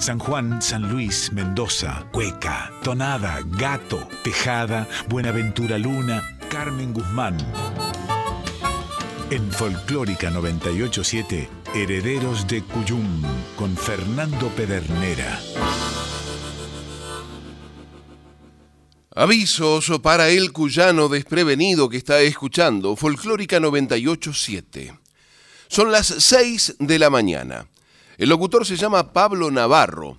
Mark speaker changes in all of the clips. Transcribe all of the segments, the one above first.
Speaker 1: San Juan, San Luis, Mendoza, Cueca, Tonada, Gato, Tejada, Buenaventura Luna, Carmen Guzmán. En Folclórica 987, Herederos de Cuyum, con Fernando Pedernera.
Speaker 2: Avisos para el cuyano desprevenido que está escuchando Folclórica 987. Son las 6 de la mañana. El locutor se llama Pablo Navarro.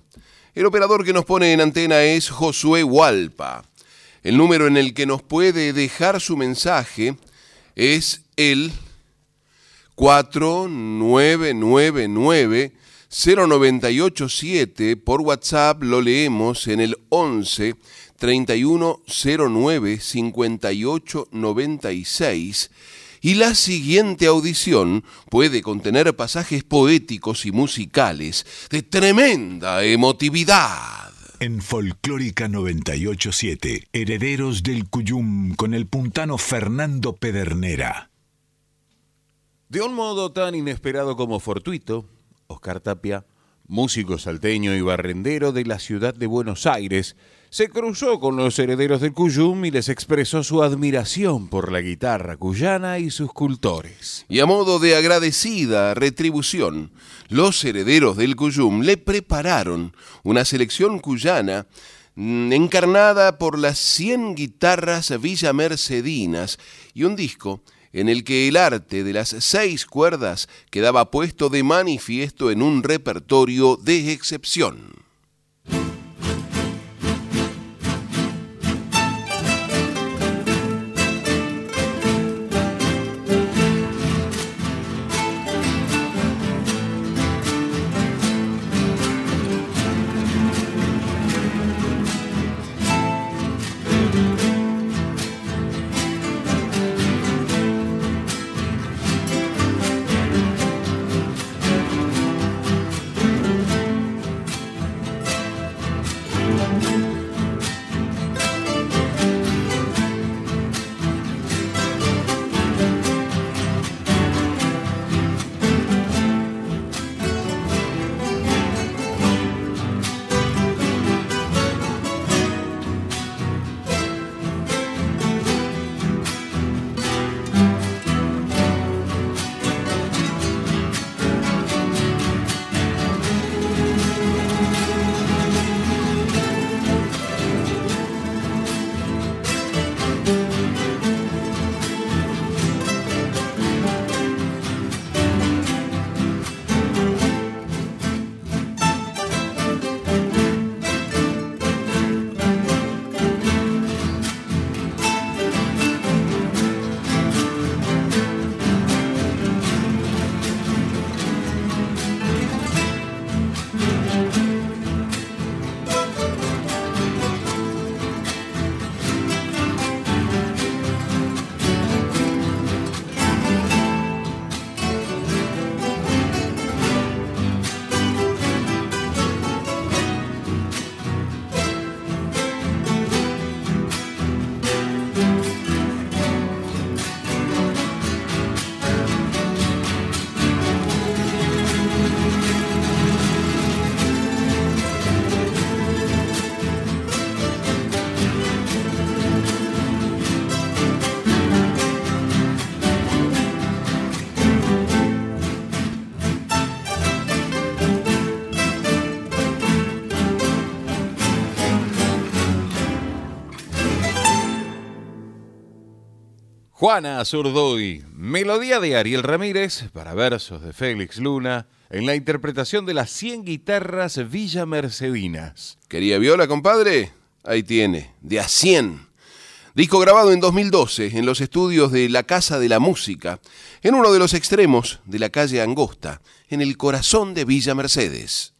Speaker 2: El operador que nos pone en antena es Josué Hualpa. El número en el que nos puede dejar su mensaje es el 4999 0987. Por WhatsApp lo leemos en el 11 3109 5896 y la siguiente audición puede contener pasajes poéticos y musicales de tremenda emotividad.
Speaker 1: En Folclórica 987, Herederos del Cuyum con el puntano Fernando Pedernera.
Speaker 3: De un modo tan inesperado como fortuito, Oscar Tapia, músico salteño y barrendero de la ciudad de Buenos Aires, se cruzó con los herederos del Cuyum y les expresó su admiración por la guitarra cuyana y sus cultores.
Speaker 2: Y a modo de agradecida retribución, los herederos del Cuyum le prepararon una selección cuyana mm, encarnada por las 100 guitarras villamercedinas y un disco en el que el arte de las seis cuerdas quedaba puesto de manifiesto en un repertorio de excepción.
Speaker 3: Juana Zurduy, melodía de Ariel Ramírez para versos de Félix Luna en la interpretación de las 100 guitarras Villa Mercedinas.
Speaker 2: ¿Quería viola, compadre? Ahí tiene, de a 100. Disco grabado en 2012 en los estudios de La Casa de la Música, en uno de los extremos de la calle Angosta, en el corazón de Villa Mercedes.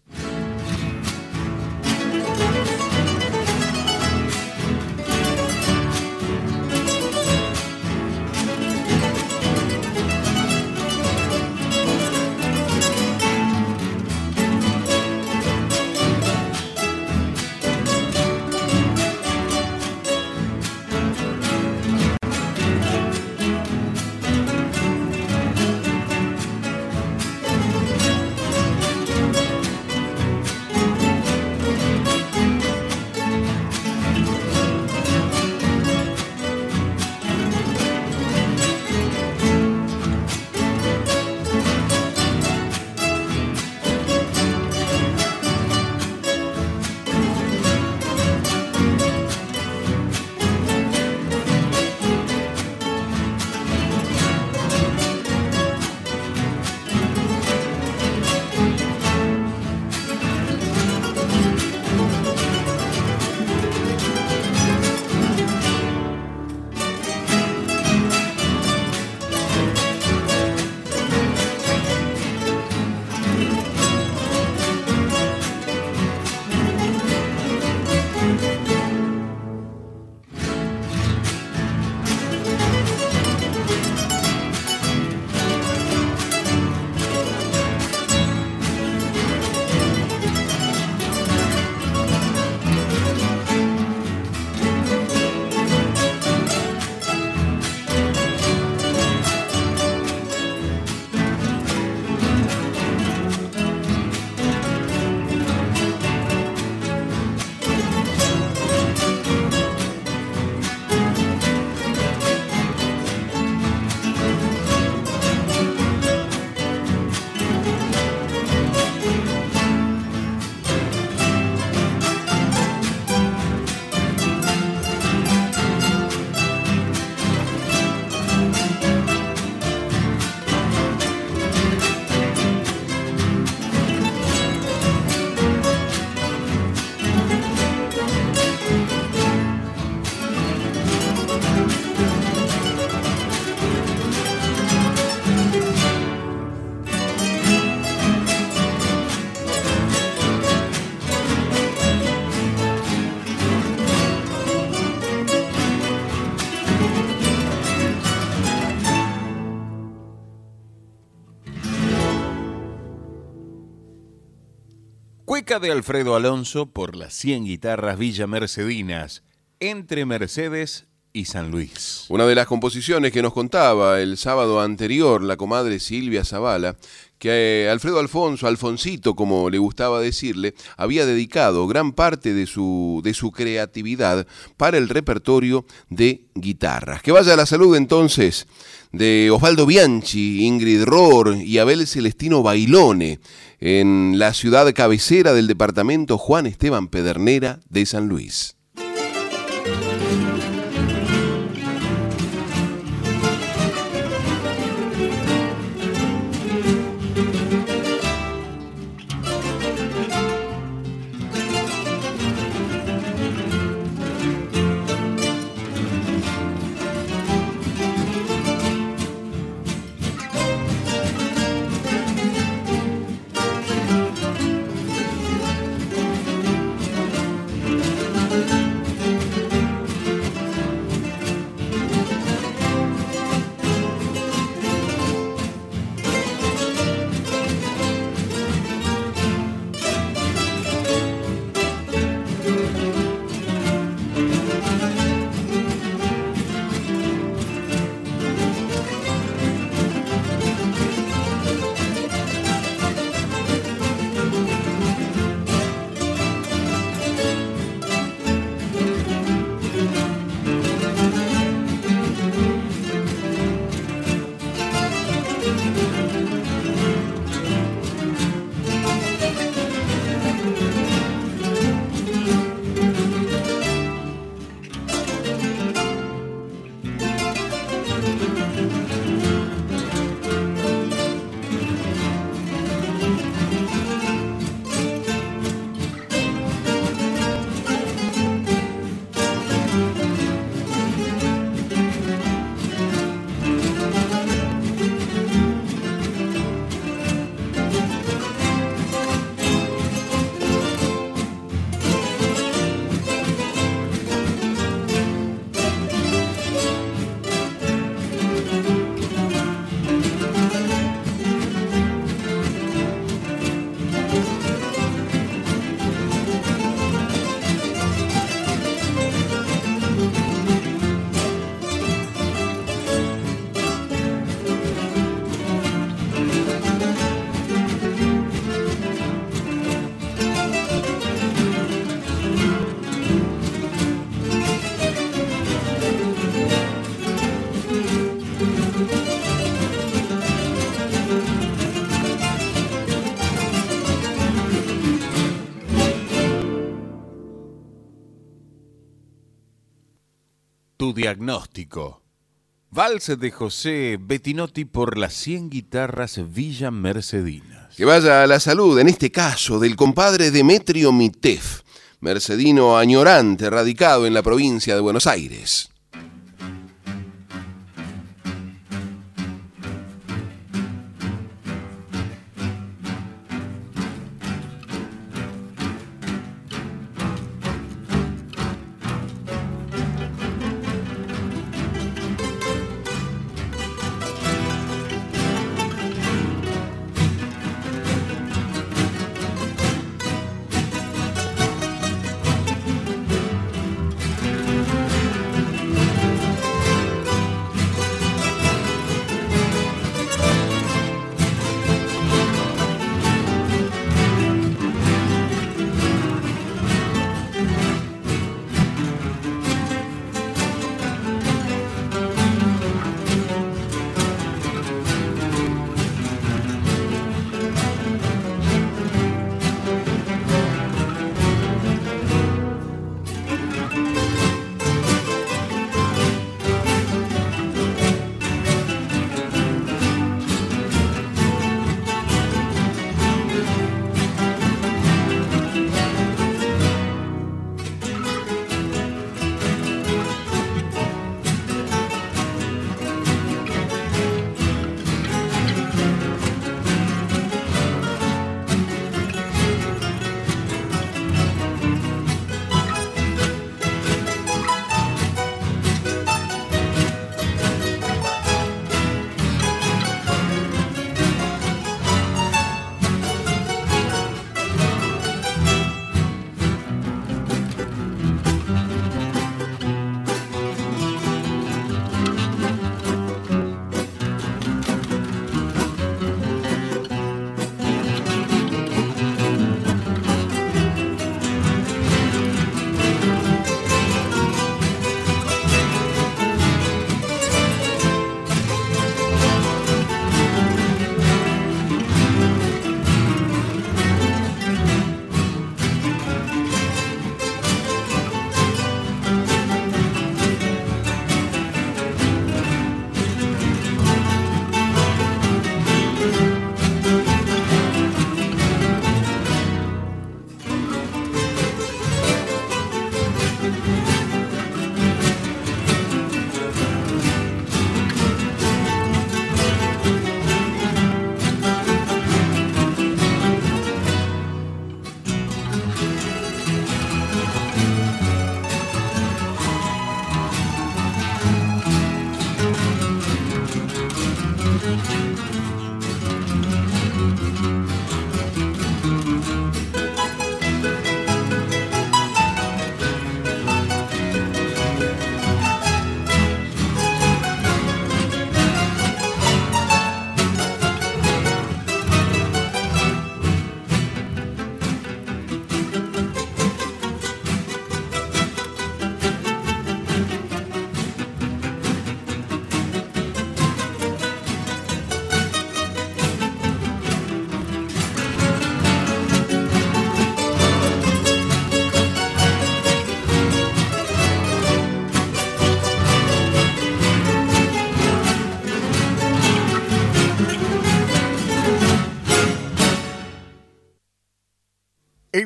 Speaker 3: De Alfredo Alonso por las 100 guitarras Villa Mercedinas, entre Mercedes y San Luis.
Speaker 2: Una de las composiciones que nos contaba el sábado anterior la comadre Silvia Zavala, que eh, Alfredo Alfonso, Alfonsito, como le gustaba decirle, había dedicado gran parte de su, de su creatividad para el repertorio de guitarras. Que vaya la salud entonces de Osvaldo Bianchi, Ingrid Rohr y Abel Celestino Bailone en la ciudad cabecera del departamento Juan Esteban Pedernera de San Luis.
Speaker 3: Diagnóstico. Vals de José Bettinotti por las 100 guitarras Villa Mercedinas.
Speaker 2: Que vaya a la salud, en este caso, del compadre Demetrio Mitef, mercedino añorante, radicado en la provincia de Buenos Aires.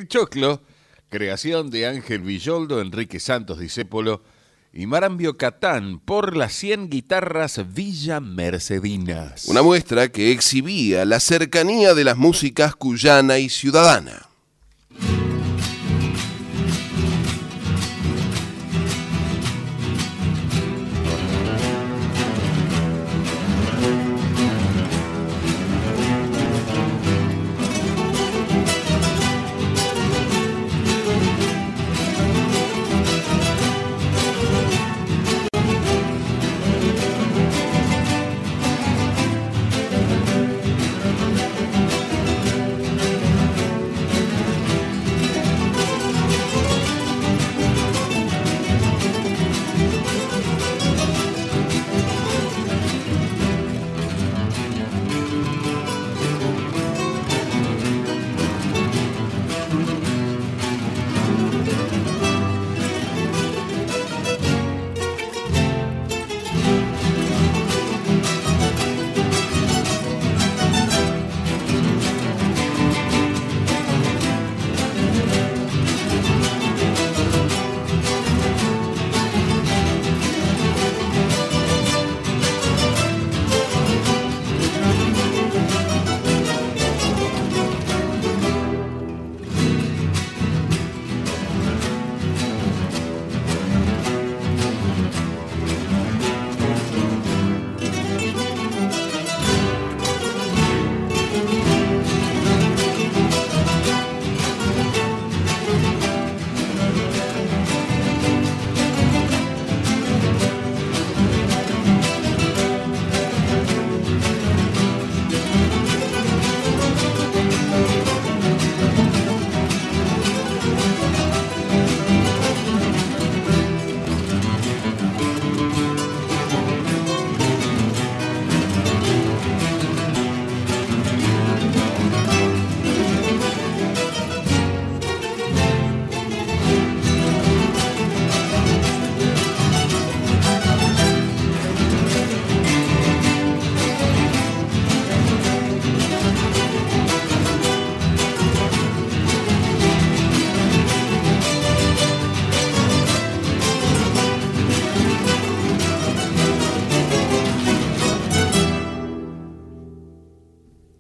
Speaker 3: Choclo, creación de Ángel Villoldo, Enrique Santos Discépolo y Marambio Catán por las 100 guitarras Villa Mercedinas.
Speaker 2: Una muestra que exhibía la cercanía de las músicas cuyana y ciudadana.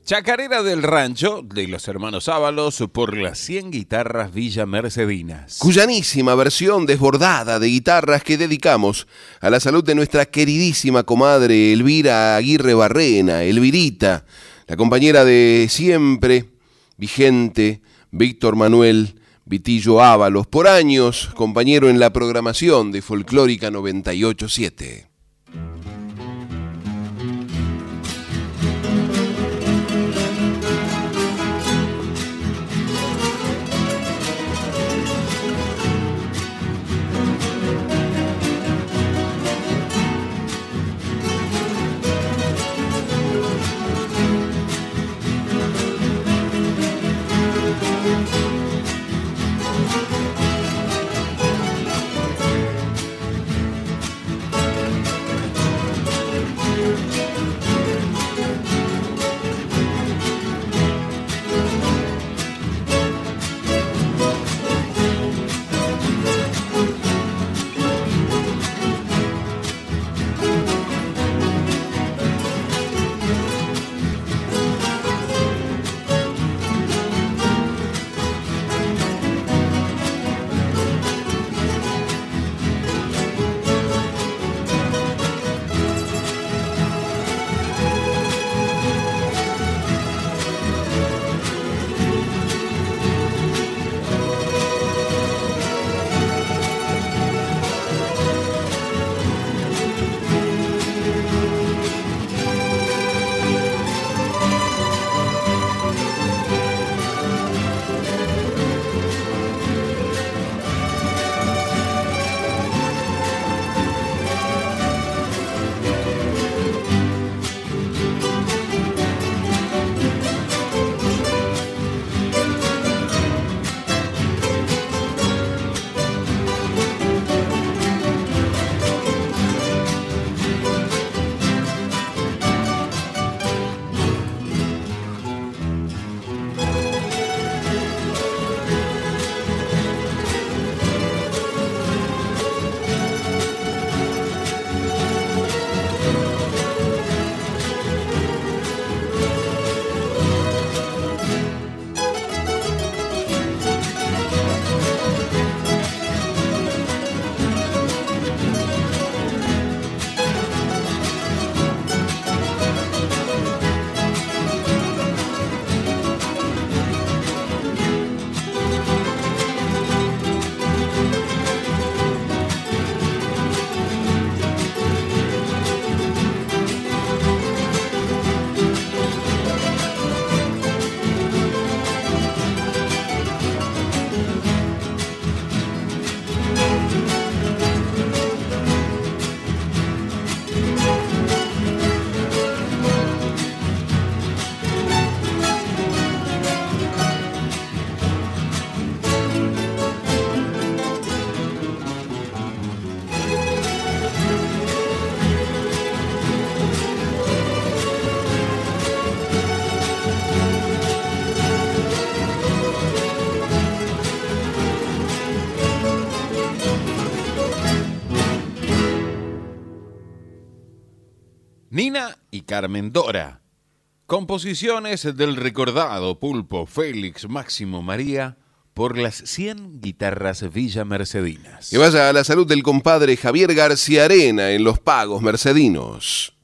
Speaker 3: Chacarera del Rancho de los hermanos Ábalos por las 100 guitarras Villa Mercedinas.
Speaker 2: Cuyanísima versión desbordada de guitarras que dedicamos a la salud de nuestra queridísima comadre Elvira Aguirre Barrena, Elvirita, la compañera de siempre, vigente, Víctor Manuel Vitillo Ábalos, por años compañero en la programación de Folclórica 987.
Speaker 3: Carmen. Composiciones del recordado pulpo Félix Máximo María por las 100 guitarras Villa Mercedinas.
Speaker 2: Que vaya a la salud del compadre Javier García Arena en los pagos mercedinos.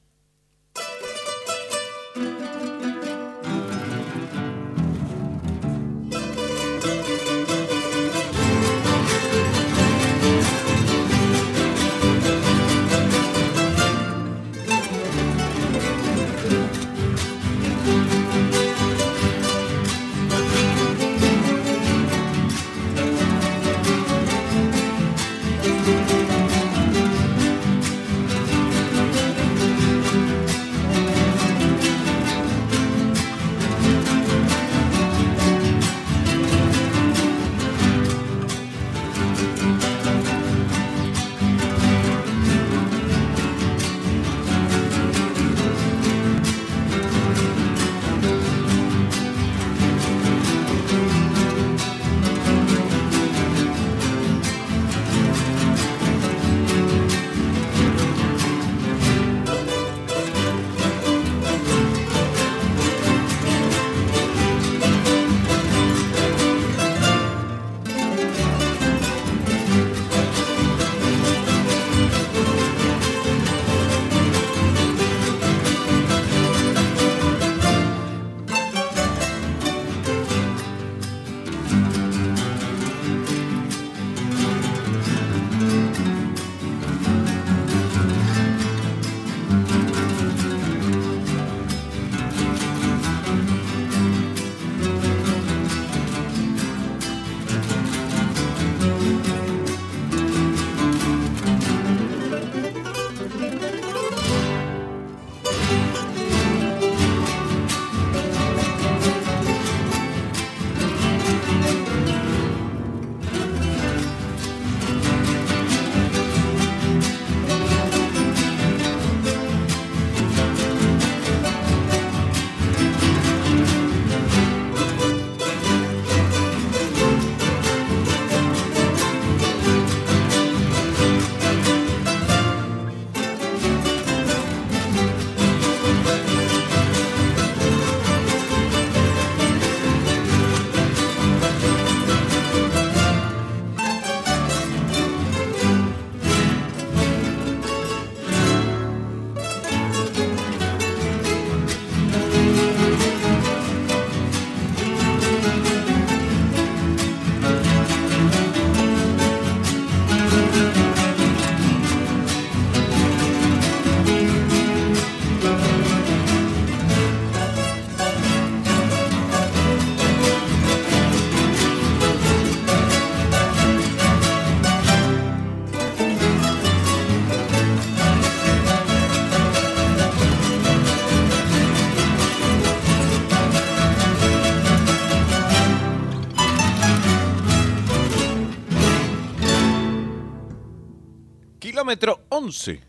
Speaker 3: Kilómetro 11.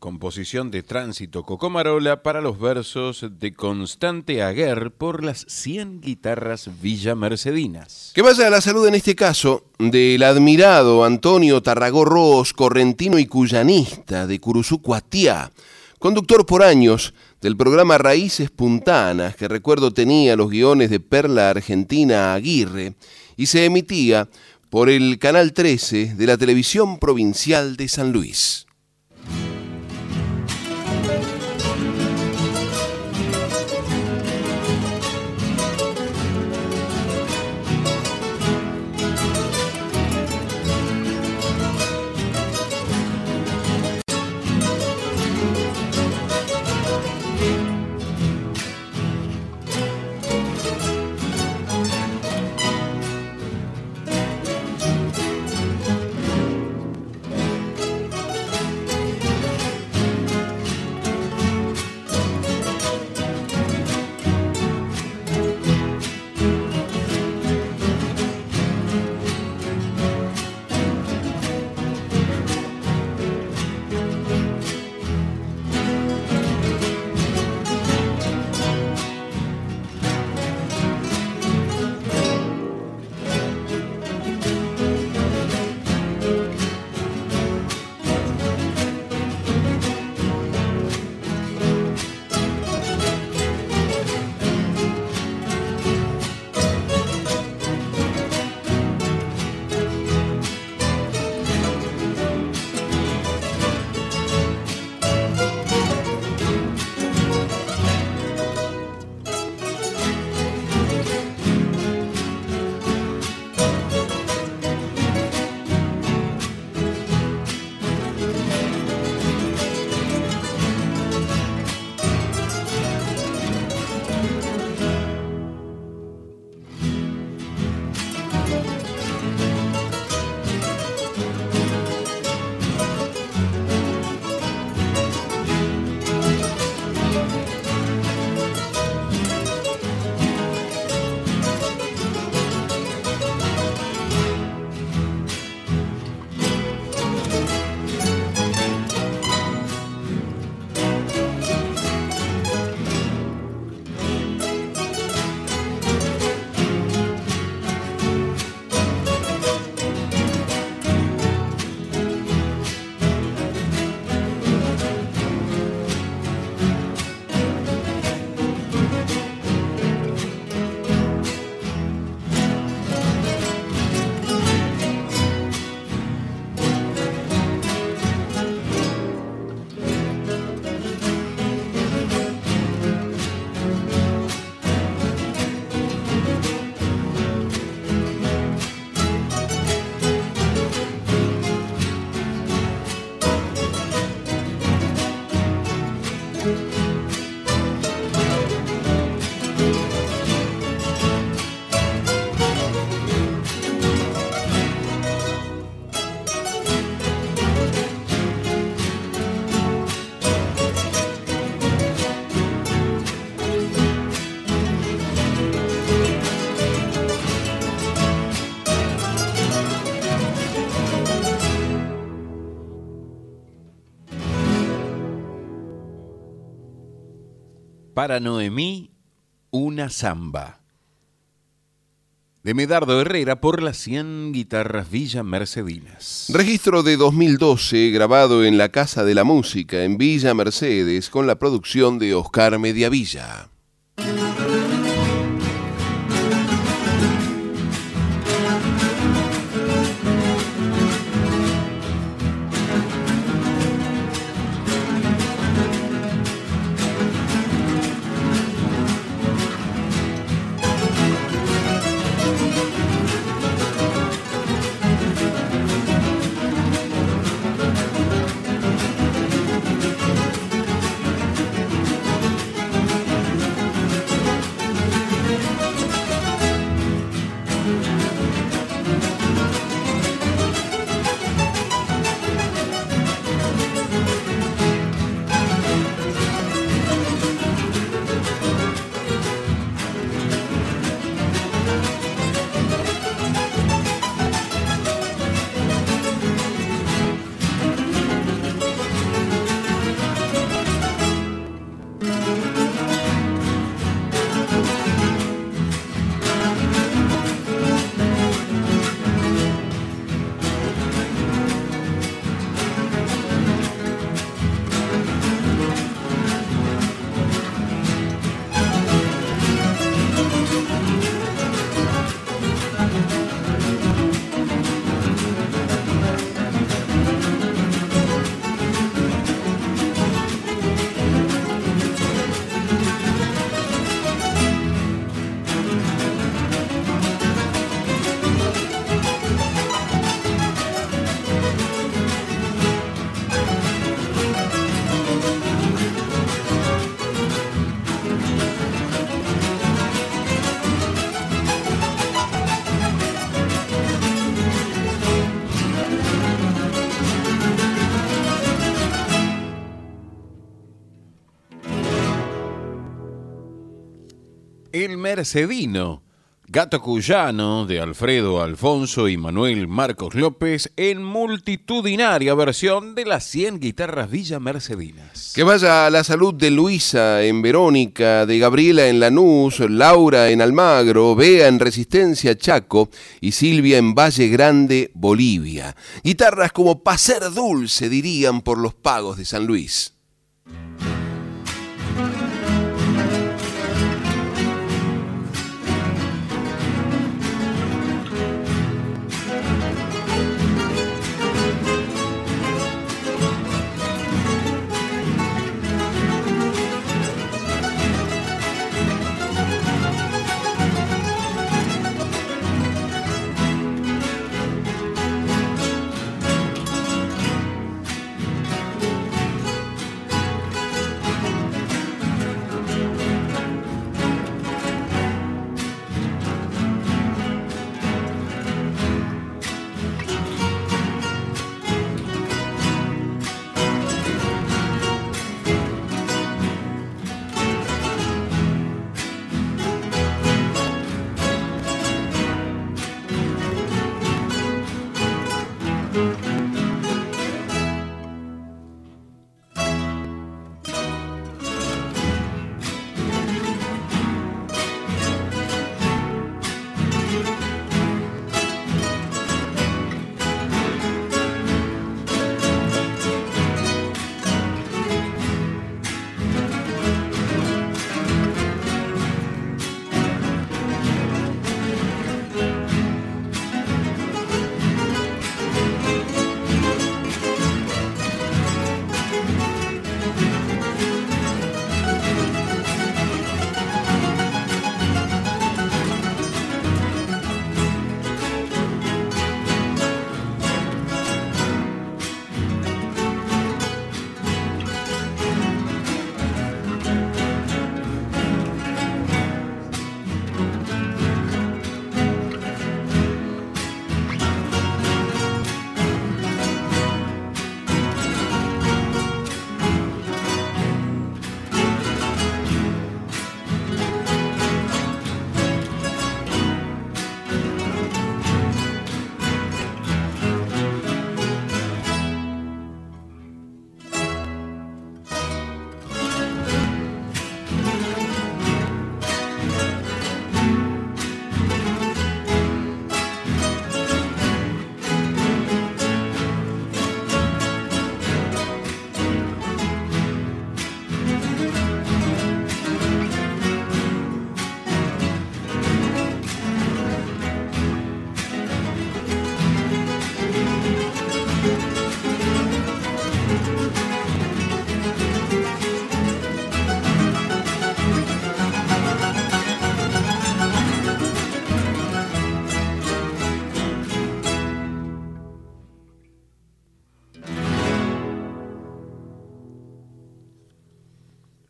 Speaker 3: Composición de Tránsito Cocomarola para los versos de Constante Aguer por las 100 guitarras Villa Mercedinas.
Speaker 2: Que vaya a la salud en este caso del admirado Antonio Tarragó Ros, correntino y cuyanista de Curuzú Cuatiá, conductor por años del programa Raíces Puntanas, que recuerdo tenía los guiones de Perla Argentina Aguirre, y se emitía por el Canal 13 de la Televisión Provincial de San Luis.
Speaker 3: Para Noemí una zamba. De Medardo Herrera por las 100 guitarras Villa Mercedinas.
Speaker 2: Registro de 2012 grabado en la Casa de la Música en Villa Mercedes con la producción de Oscar Mediavilla.
Speaker 3: Mercedino, Gato Cuyano de Alfredo Alfonso y Manuel Marcos López en multitudinaria versión de las 100 guitarras Villa Mercedinas.
Speaker 2: Que vaya a la salud de Luisa en Verónica, de Gabriela en Lanús, Laura en Almagro, Bea en Resistencia Chaco y Silvia en Valle Grande, Bolivia. Guitarras como pa' ser dulce dirían por los pagos de San Luis.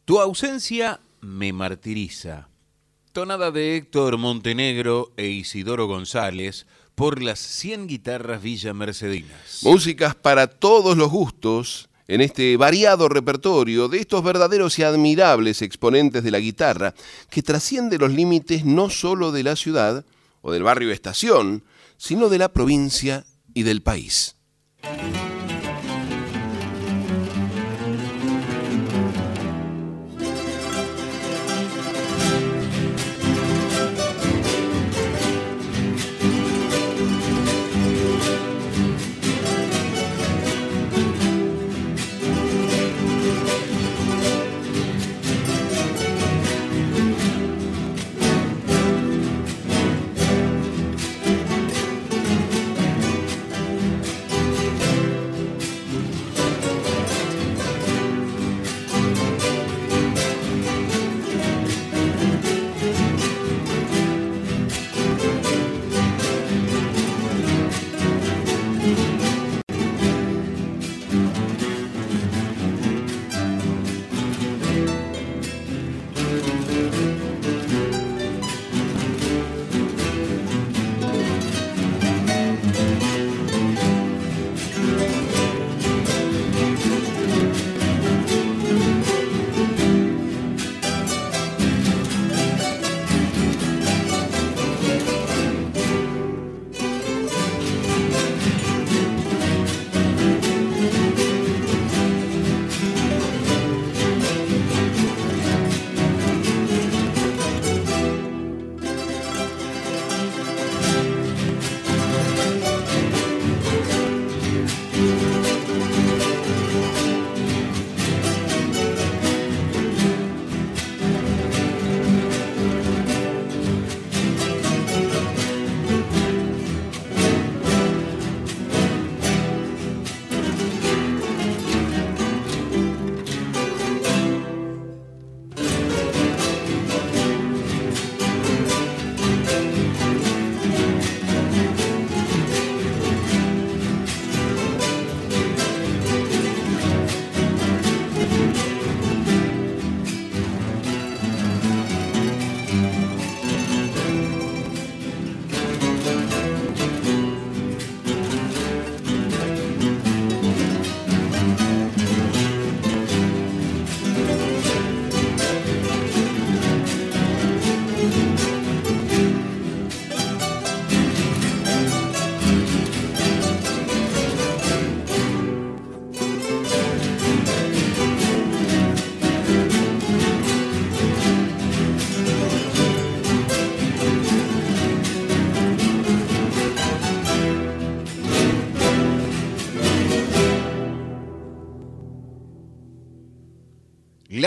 Speaker 3: Tu ausencia me martiriza. Tonada de Héctor Montenegro e Isidoro González por las 100 guitarras Villa Mercedinas.
Speaker 2: Músicas para todos los gustos en este variado repertorio de estos verdaderos y admirables exponentes de la guitarra que trasciende los límites no solo de la ciudad o del barrio estación, sino de la provincia y del país.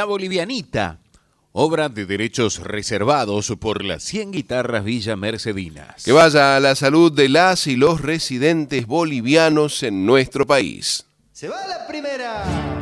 Speaker 3: La Bolivianita, obra de derechos reservados por las 100 guitarras Villa Mercedinas.
Speaker 2: Que vaya a la salud de las y los residentes bolivianos en nuestro país.
Speaker 4: Se va la primera.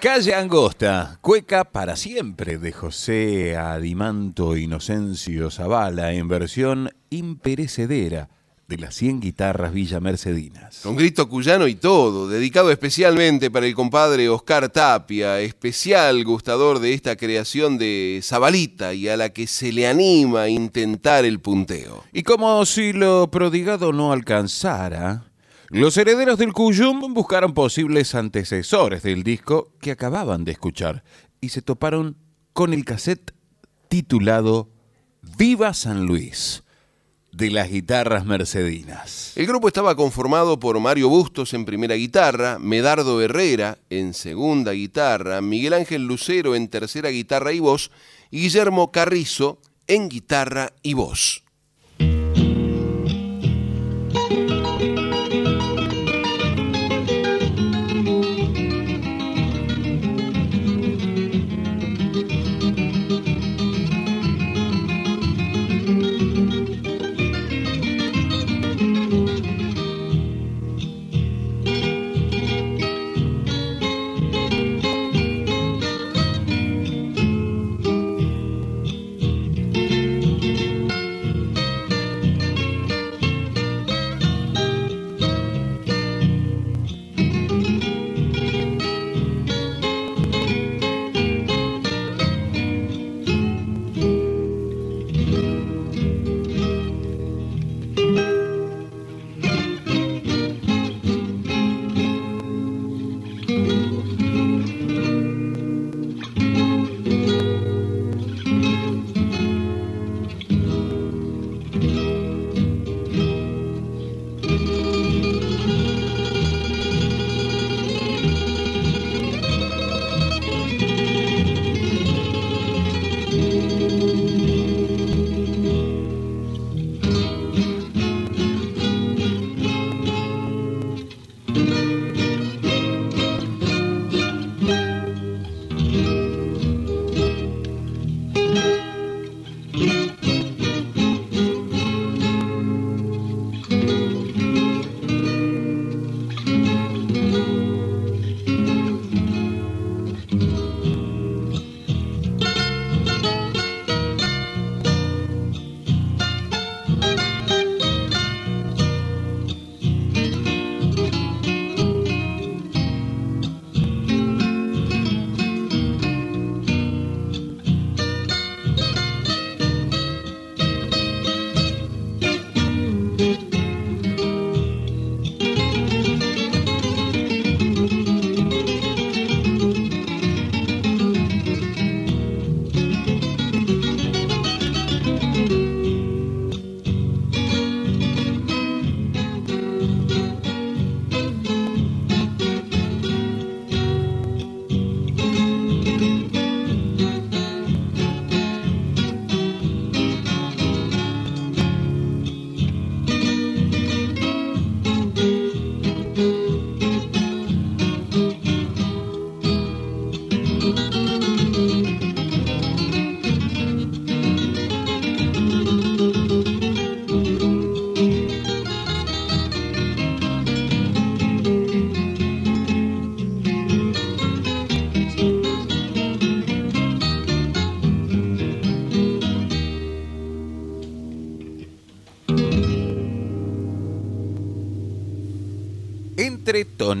Speaker 3: Calle Angosta, Cueca para siempre de José Adimanto Inocencio Zavala en versión imperecedera de las 100 guitarras Villa Mercedinas.
Speaker 2: Con grito cuyano y todo, dedicado especialmente para el compadre Oscar Tapia, especial gustador de esta creación de Zabalita y a la que se le anima a intentar el punteo.
Speaker 3: Y como si lo prodigado no alcanzara, los herederos del Cuyum buscaron posibles antecesores del disco que acababan de escuchar y se toparon con el cassette titulado Viva San Luis de las guitarras mercedinas.
Speaker 2: El grupo estaba conformado por Mario Bustos en primera guitarra, Medardo Herrera en segunda guitarra, Miguel Ángel Lucero en tercera guitarra y voz y Guillermo Carrizo en guitarra y voz.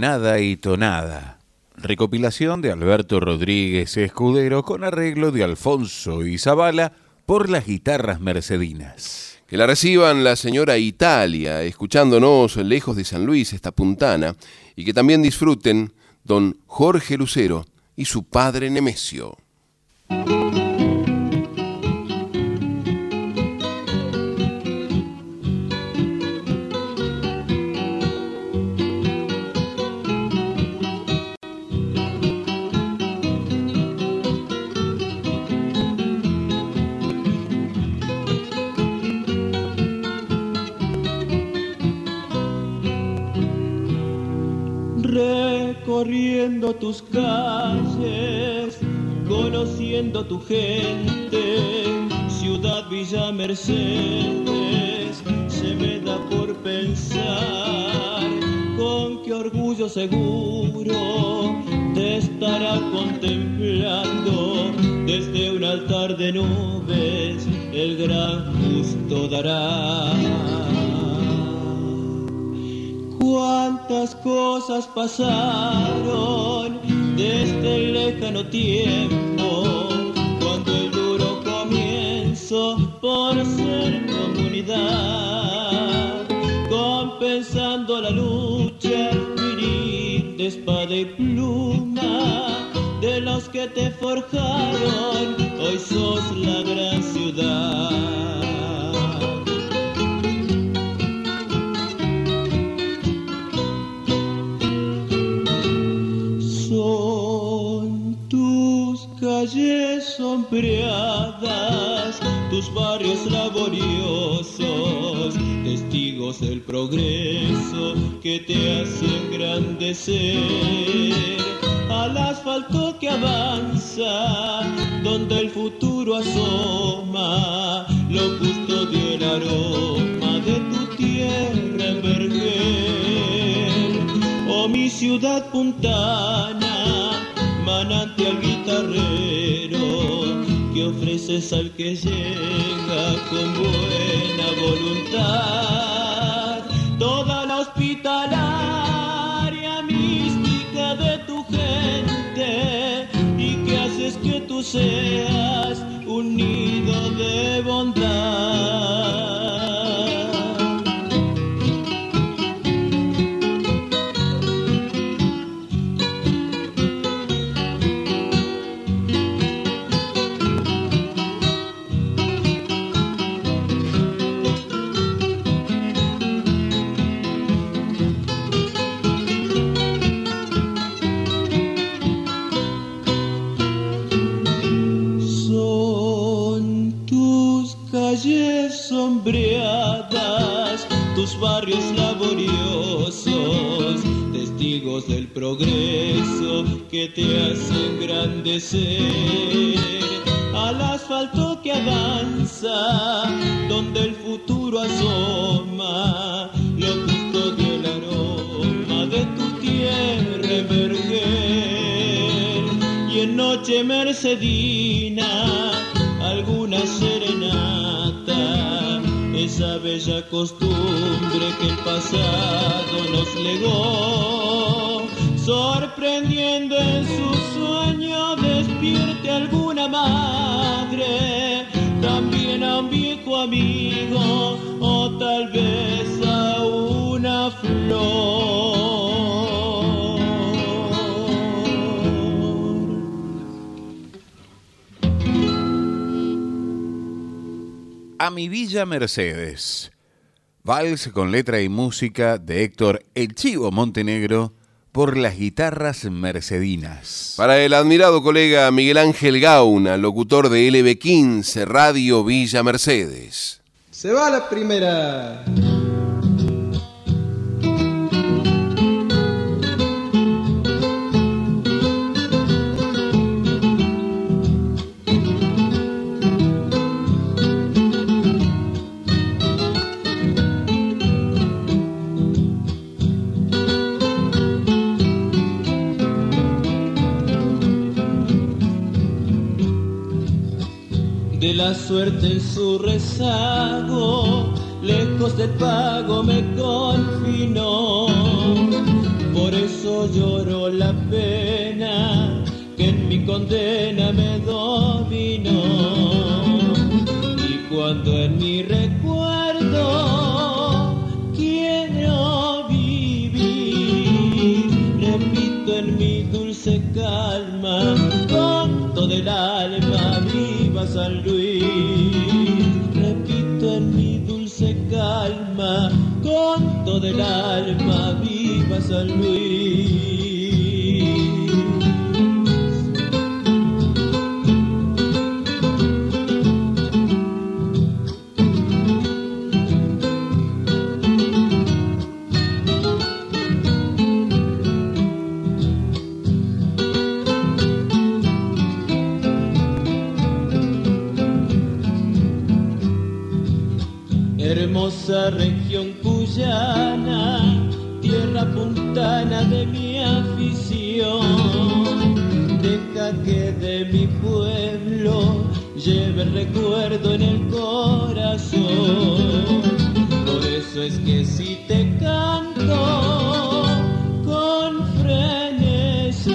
Speaker 3: Tonada y Tonada. Recopilación de Alberto Rodríguez Escudero con arreglo de Alfonso y por las guitarras mercedinas.
Speaker 2: Que la reciban la señora Italia, escuchándonos lejos de San Luis, esta puntana, y que también disfruten don Jorge Lucero y su padre Nemesio.
Speaker 4: Tus calles, conociendo tu gente, ciudad Villa Mercedes, se me da por pensar con qué orgullo seguro te estará contemplando desde un altar de nubes, el gran justo dará. Cuántas cosas pasaron desde el lejano tiempo, cuando el duro comienzo por ser comunidad, compensando la lucha, de espada y pluma de los que te forjaron, hoy sos la gran ciudad. Sombreadas, tus barrios laboriosos, testigos del progreso que te hace engrandecer. Al asfalto que avanza, donde el futuro asoma, lo custodio el aroma de tu tierra emerger. Oh mi ciudad puntana, manantial guitarrero que ofreces al que llega con buena voluntad. Toda la hospitalaria mística de tu gente y que haces que tú seas un nido de bondad. Barrios laboriosos, testigos del progreso que te hace engrandecer. Al asfalto que avanza, donde el futuro asoma, lo custodia el aroma de tu tierra emerger. Y en noche mercedina, alguna serenata esa bella costumbre que el pasado nos legó, sorprendiendo en su sueño despierte alguna madre, también a un viejo amigo o tal vez a una flor.
Speaker 3: A mi Villa Mercedes. Vals con letra y música de Héctor El Chivo Montenegro por las guitarras mercedinas.
Speaker 2: Para el admirado colega Miguel Ángel Gauna, locutor de LB15 Radio Villa Mercedes.
Speaker 5: Se va la primera.
Speaker 4: La suerte en su rezago, lejos del pago me confinó. Por eso lloro la pena que en mi condena me dominó. Y cuando en mi recuerdo quiero vivir, repito en mi dulce calma, canto del alma viva San Luis. del alma, viva San Luis. Hermosa región cuyana, tierra puntana de mi afición. Deja que de mi pueblo lleve recuerdo en el corazón. Por eso es que si te canto con frenesí,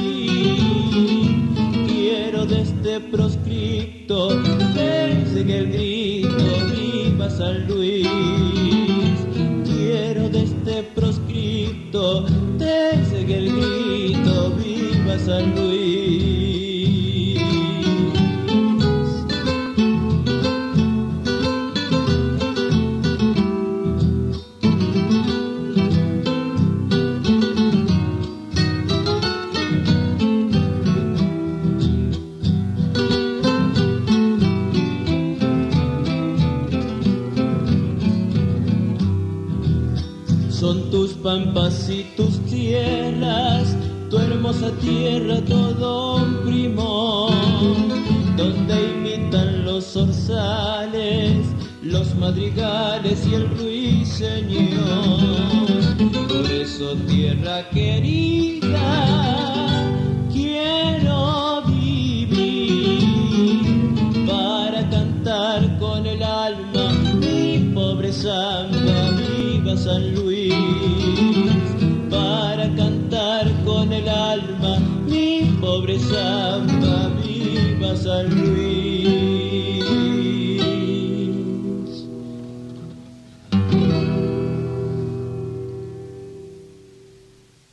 Speaker 4: quiero de este proscripto desde que el grito viva San Luis. Son tus pampas y tus tierras, tu hermosa tierra todo un primor, donde imitan los zorzales, los madrigales y el ruiseñor. Por eso tierra querida, quiero vivir para cantar con el alma mi pobre samba, viva San Luis. Viva San Luis.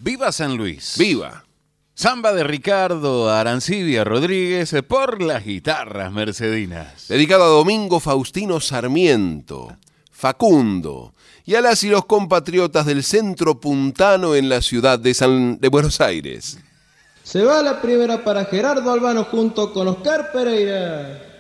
Speaker 3: Viva San Luis.
Speaker 2: ¡Viva!
Speaker 3: Samba de Ricardo Arancibia Rodríguez por las guitarras mercedinas.
Speaker 2: Dedicado a Domingo Faustino Sarmiento, Facundo y a las y los compatriotas del centro puntano en la ciudad de, San, de Buenos Aires.
Speaker 5: Se va la primera para Gerardo Albano junto con Oscar Pereira.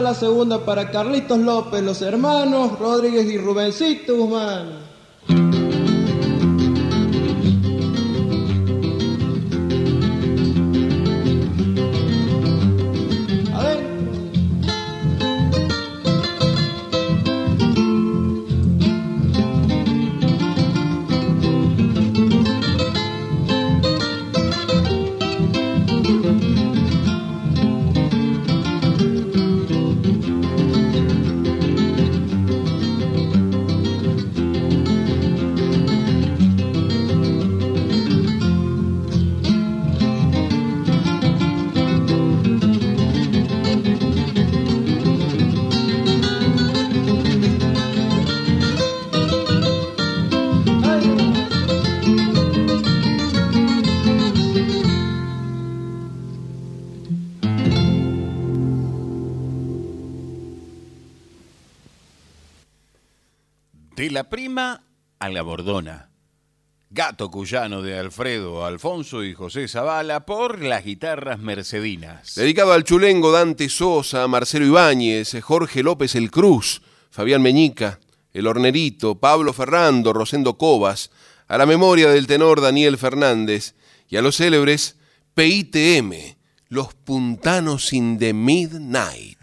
Speaker 5: La segunda para Carlitos López, los hermanos Rodríguez y Rubencito Guzmán.
Speaker 3: La prima a la bordona. Gato cuyano de Alfredo, Alfonso y José Zavala por las guitarras mercedinas.
Speaker 2: Dedicado al chulengo Dante Sosa, Marcelo Ibáñez, Jorge López El Cruz, Fabián Meñica, El Hornerito, Pablo Ferrando, Rosendo Cobas, a la memoria del tenor Daniel Fernández y a los célebres PITM, los puntanos in the midnight.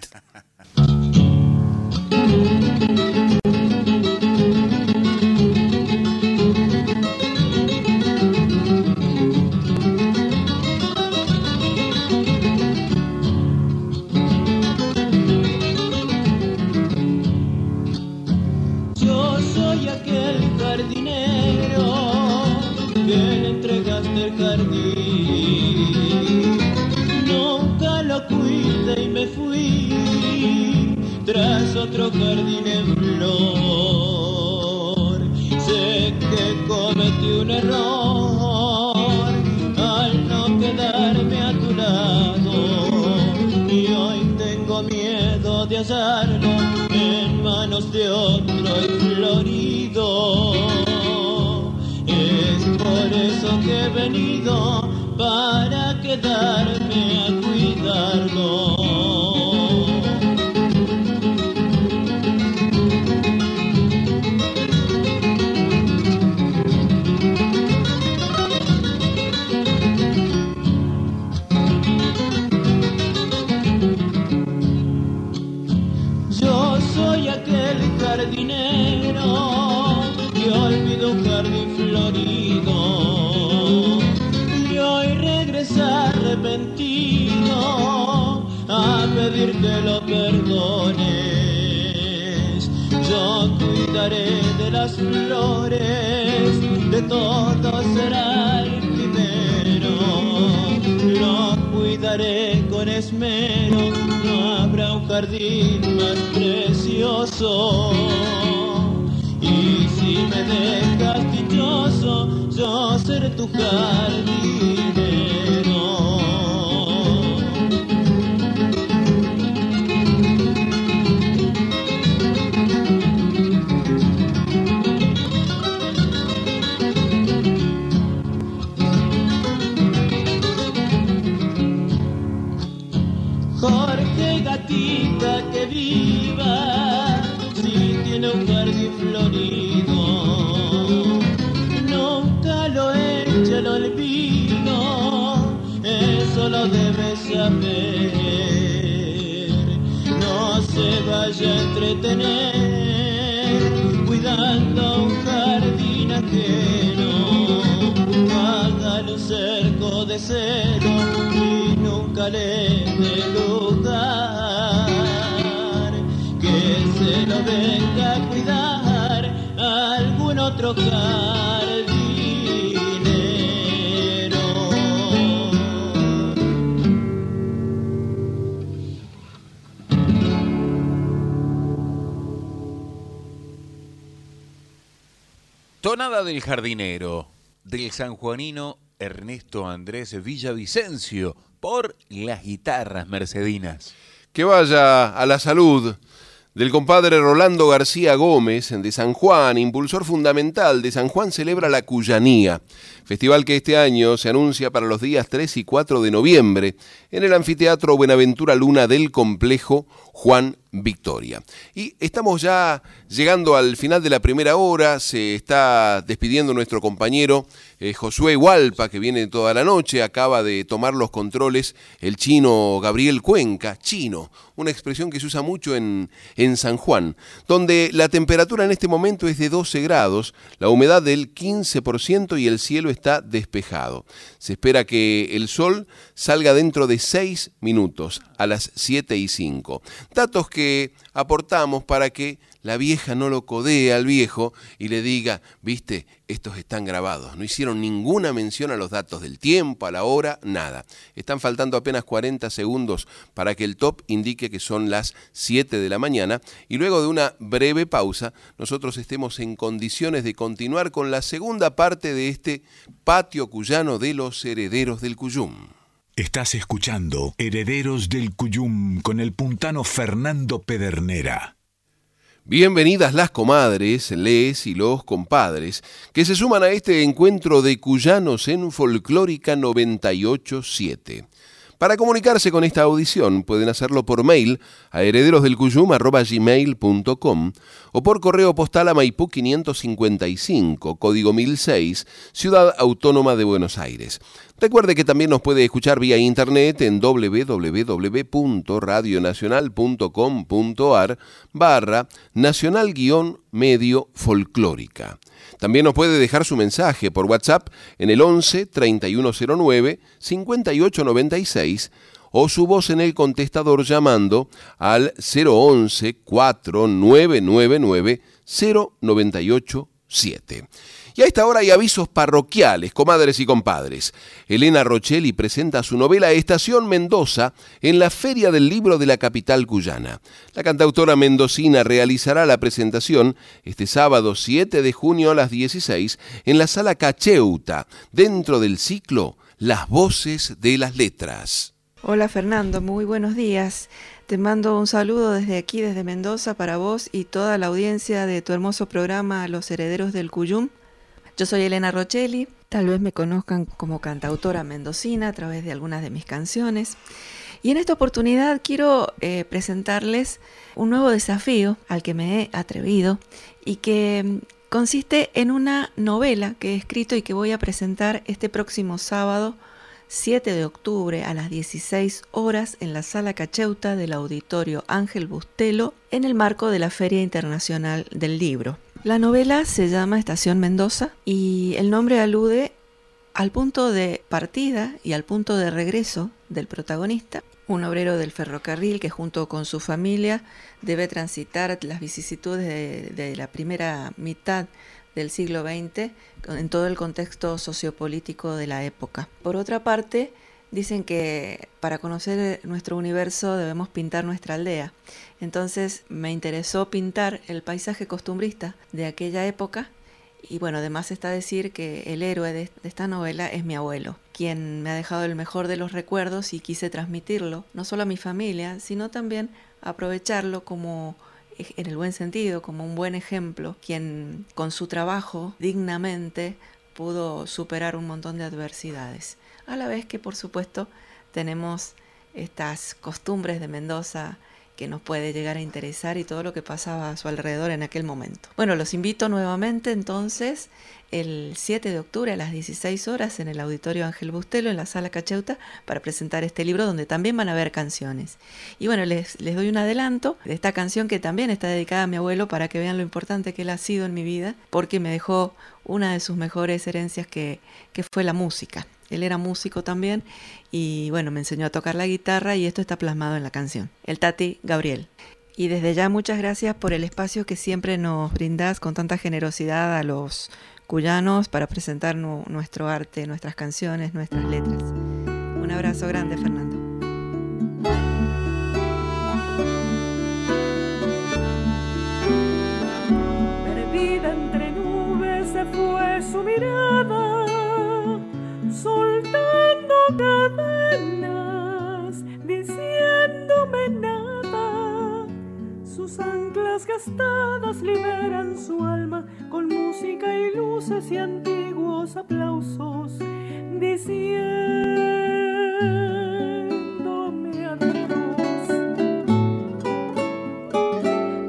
Speaker 3: Del jardinero, del sanjuanino Ernesto Andrés Villavicencio, por las guitarras mercedinas.
Speaker 2: Que vaya a la salud del compadre Rolando García Gómez de San Juan, impulsor fundamental de San Juan celebra la Cuyanía, festival que este año se anuncia para los días 3 y 4 de noviembre en el anfiteatro Buenaventura Luna del complejo Juan Victoria. Y estamos ya llegando al final de la primera hora, se está despidiendo nuestro compañero eh, Josué Hualpa, que viene toda la noche, acaba de tomar los controles el chino Gabriel Cuenca, chino, una expresión que se usa mucho en, en San Juan, donde la temperatura en este momento es de 12 grados, la humedad del 15% y el cielo está despejado. Se espera que el sol salga dentro de 6 minutos, a las 7 y 5. Datos que aportamos para que la vieja no lo codee al viejo y le diga, viste, estos están grabados. No hicieron ninguna mención a los datos del tiempo, a la hora, nada. Están faltando apenas 40 segundos para que el top indique que son las 7 de la mañana y luego de una breve pausa nosotros estemos en condiciones de continuar con la segunda parte de este patio cuyano de los herederos del Cuyum.
Speaker 1: Estás escuchando Herederos del Cuyum con el puntano Fernando Pedernera.
Speaker 2: Bienvenidas las comadres, les y los compadres que se suman a este encuentro de cuyanos en Folclórica 987. Para comunicarse con esta audición pueden hacerlo por mail a herederosdelcuyum.gmail.com o por correo postal a Maipú 555, código 1006, Ciudad Autónoma de Buenos Aires. Recuerde que también nos puede escuchar vía internet en www.radionacional.com.ar barra nacional guion medio folclórica. También nos puede dejar su mensaje por WhatsApp en el 11 3109 5896 o su voz en el contestador llamando al 011 4999 0987. Y a esta hora hay avisos parroquiales, comadres y compadres. Elena Rochelli presenta su novela Estación Mendoza en la Feria del Libro de la capital cuyana. La cantautora mendocina realizará la presentación este sábado 7 de junio a las 16 en la sala Cacheuta, dentro del ciclo Las voces de las letras.
Speaker 6: Hola Fernando, muy buenos días. Te mando un saludo desde aquí, desde Mendoza, para vos y toda la audiencia de tu hermoso programa Los Herederos del Cuyum. Yo soy Elena Rochelli, tal vez me conozcan como cantautora mendocina a través de algunas de mis canciones. Y en esta oportunidad quiero eh, presentarles un nuevo desafío al que me he atrevido y que mm, consiste en una novela que he escrito y que voy a presentar este próximo sábado 7 de octubre a las 16 horas en la sala Cacheuta del Auditorio Ángel Bustelo en el marco de la Feria Internacional del Libro. La novela se llama Estación Mendoza y el nombre alude al punto de partida y al punto de regreso del protagonista, un obrero del ferrocarril que junto con su familia debe transitar las vicisitudes de, la primera mitad del siglo XX en todo el contexto sociopolítico de la época. Por otra parte, dicen que para conocer nuestro universo debemos pintar nuestra aldea. Entonces me interesó pintar el paisaje costumbrista de aquella época y bueno, además está decir que el héroe de, esta novela es mi abuelo, quien me ha dejado el mejor de los recuerdos y quise transmitirlo, no solo a mi familia, sino también aprovecharlo como en el buen sentido, como un buen ejemplo, quien con su trabajo dignamente pudo superar un montón de adversidades. A la vez que, por supuesto, tenemos estas costumbres de Mendoza que nos puede llegar a interesar y todo lo que pasaba a su alrededor en aquel momento. Bueno, los invito nuevamente entonces el 7 de octubre a las 16 horas en el Auditorio Ángel Bustelo, en la Sala Cacheuta, para presentar este libro donde también van a haber canciones. Y bueno, les, les doy un adelanto de esta canción que también está dedicada a mi abuelo para que vean lo importante que él ha sido en mi vida, porque me dejó una de sus mejores herencias que, que fue la música. Él era músico también y bueno, me enseñó a tocar la guitarra y esto está plasmado en la canción. El Tati Gabriel. Y desde ya muchas gracias por el espacio que siempre nos brindas con tanta generosidad a los cuyanos para presentar nuestro arte, nuestras canciones, nuestras letras. Un abrazo grande, Fernando.
Speaker 7: Perdida entre nubes se fue su mirada, soltando cadenas, diciéndome nada. Sus anclas gastadas liberan su alma con música y luces y antiguos aplausos, diciéndome adiós.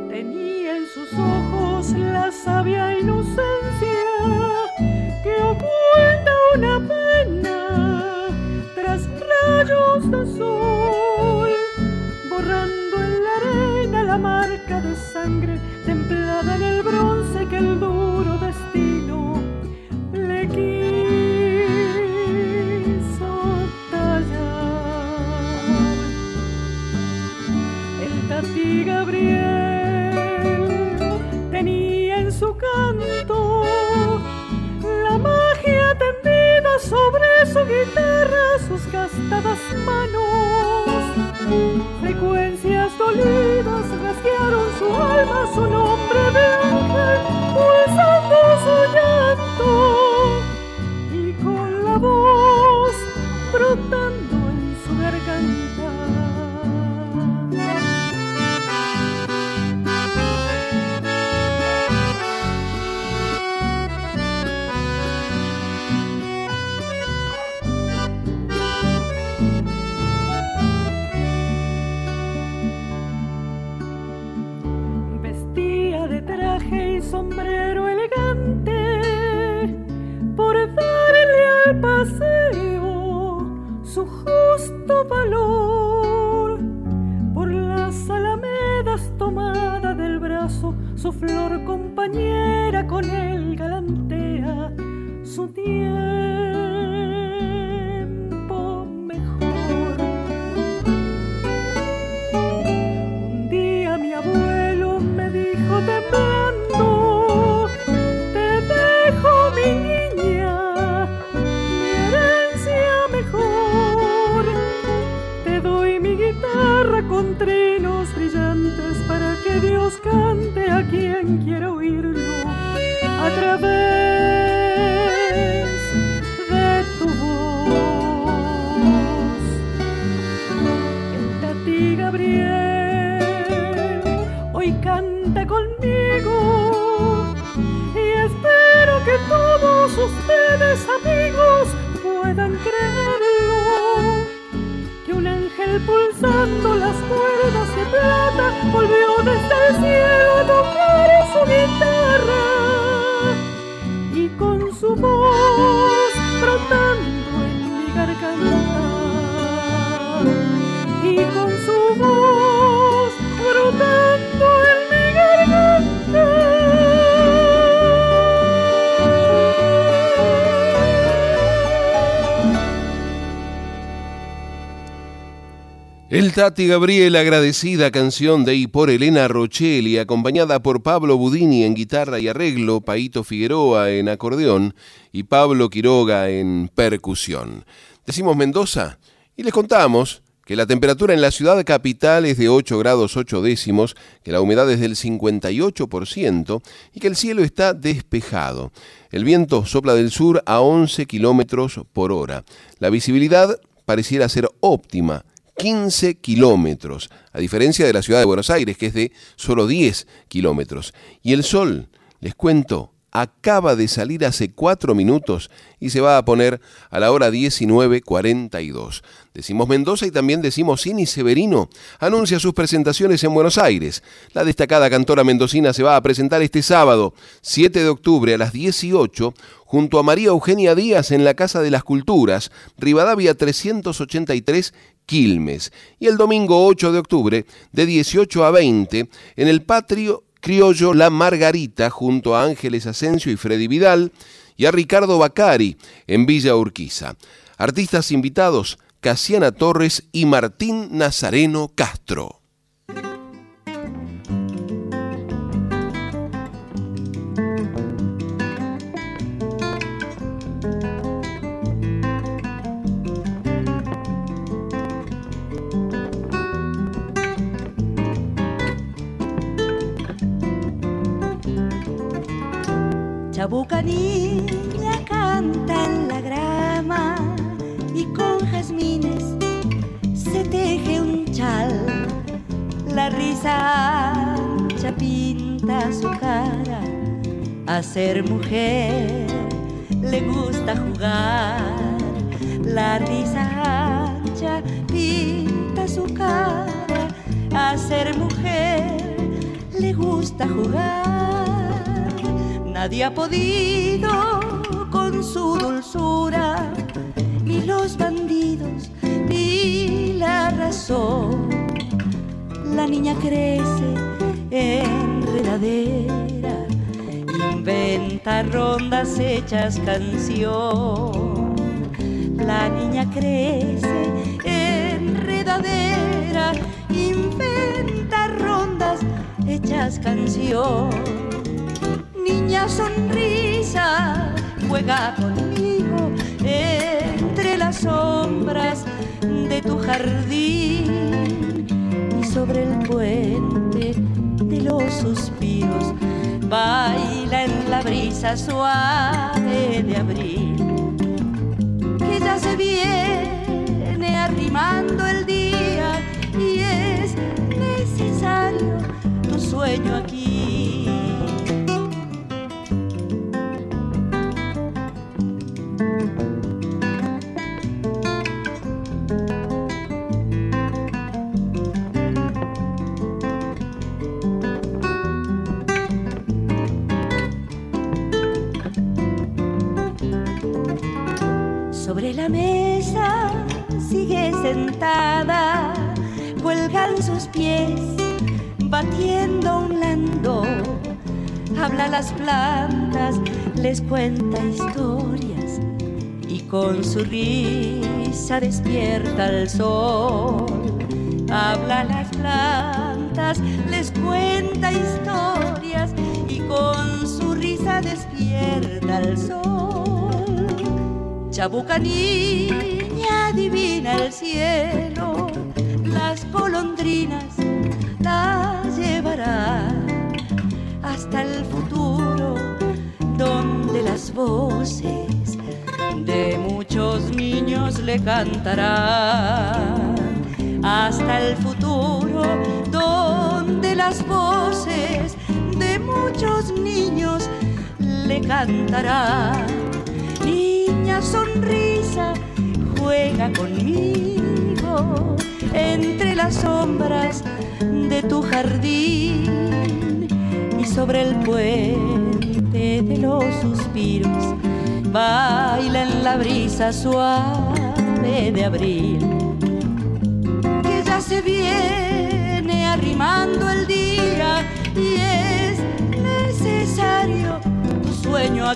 Speaker 7: Tenía en sus ojos la sabia inocencia que oculta una tras rayos de sol, borrando en la arena la marca de sangre templada en el bronce que el duro sobre su guitarra, sus gastadas manos. Frecuencias dolidas rasguearon su alma, su nombre de ángel, pulsando su llanto. Y con la voz brotando Por las alamedas tomada del brazo, su flor compañera con él galantea su tiempo pulsando las cuerdas de plata volvió desde el cielo
Speaker 2: El Tati Gabriel, agradecida canción de y por Elena Rochelli, acompañada por Pablo Budini en guitarra y arreglo, Paito Figueroa en acordeón y Pablo Quiroga en percusión. Decimos Mendoza y les contamos que la temperatura en la ciudad capital es de 8 grados 8 décimos, que la humedad es del 58% y que el cielo está despejado. El viento sopla del sur a 11 kilómetros por hora. La visibilidad pareciera ser óptima, 15 kilómetros, a diferencia de la ciudad de Buenos Aires, que es de solo 10 kilómetros. Y el sol, les cuento, acaba de salir hace 4 minutos y se va a poner a la hora 19.42. Decimos Mendoza y también decimos Cini Severino. Anuncia sus presentaciones en Buenos Aires. La destacada cantora mendocina se va a presentar este sábado, 7 de octubre a las 18, junto a María Eugenia Díaz en la Casa de las Culturas, Rivadavia 383, Quilmes. Y el domingo 8 de octubre, de 18 a 20, en el Patrio Criollo La Margarita, junto a Ángeles Asensio y Freddy Vidal, y a Ricardo Bacari, en Villa Urquiza. Artistas invitados, Casiana Torres y Martín Nazareno Castro.
Speaker 8: Chabucanilla canta en la grama y con jazmines se teje un chal. La risa ancha pinta su cara, a ser mujer le gusta jugar. La risa ancha pinta su cara, a ser mujer le gusta jugar. Nadie ha podido con su dulzura, ni los bandidos, ni la razón. La niña crece enredadera, inventa rondas hechas canción. La niña crece enredadera, inventa rondas hechas canción niña sonrisa juega conmigo entre las sombras de tu jardín y sobre el puente de los suspiros baila en la brisa suave de abril que ya se viene arrimando el día y es necesario tu sueño aquí mesa sigue sentada, cuelgan sus pies, batiendo un lando. Habla las plantas, les cuenta historias y con su risa despierta el sol. Habla las plantas, les cuenta historias y con su risa despierta el sol. Chabuca niña divina el cielo, las golondrinas las lleva
Speaker 9: cantará hasta el futuro donde las voces de muchos niños le cantarán. Hasta el futuro donde las voces de muchos niños le cantarán sonrisa juega conmigo entre las sombras de tu jardín y sobre el puente de los suspiros baila en la brisa suave de abril que ya se viene arrimando el día y es necesario tu sueño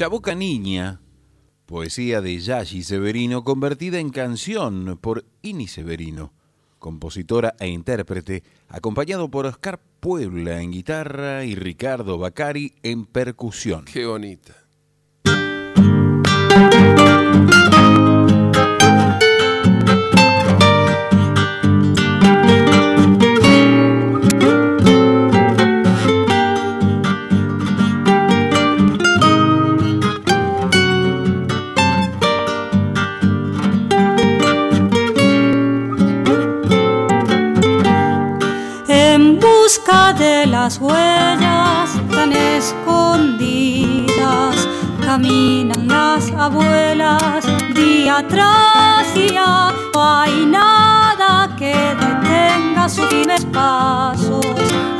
Speaker 3: Chabuca Niña, poesía de Yashi Severino convertida en canción por Ini Severino, compositora e intérprete, acompañado por Oscar Puebla en guitarra y Ricardo Bacari en percusión.
Speaker 2: Qué bonita.
Speaker 10: De las huellas tan escondidas. Caminan las abuelas día tras día. No hay nada que detenga sus firmes pasos,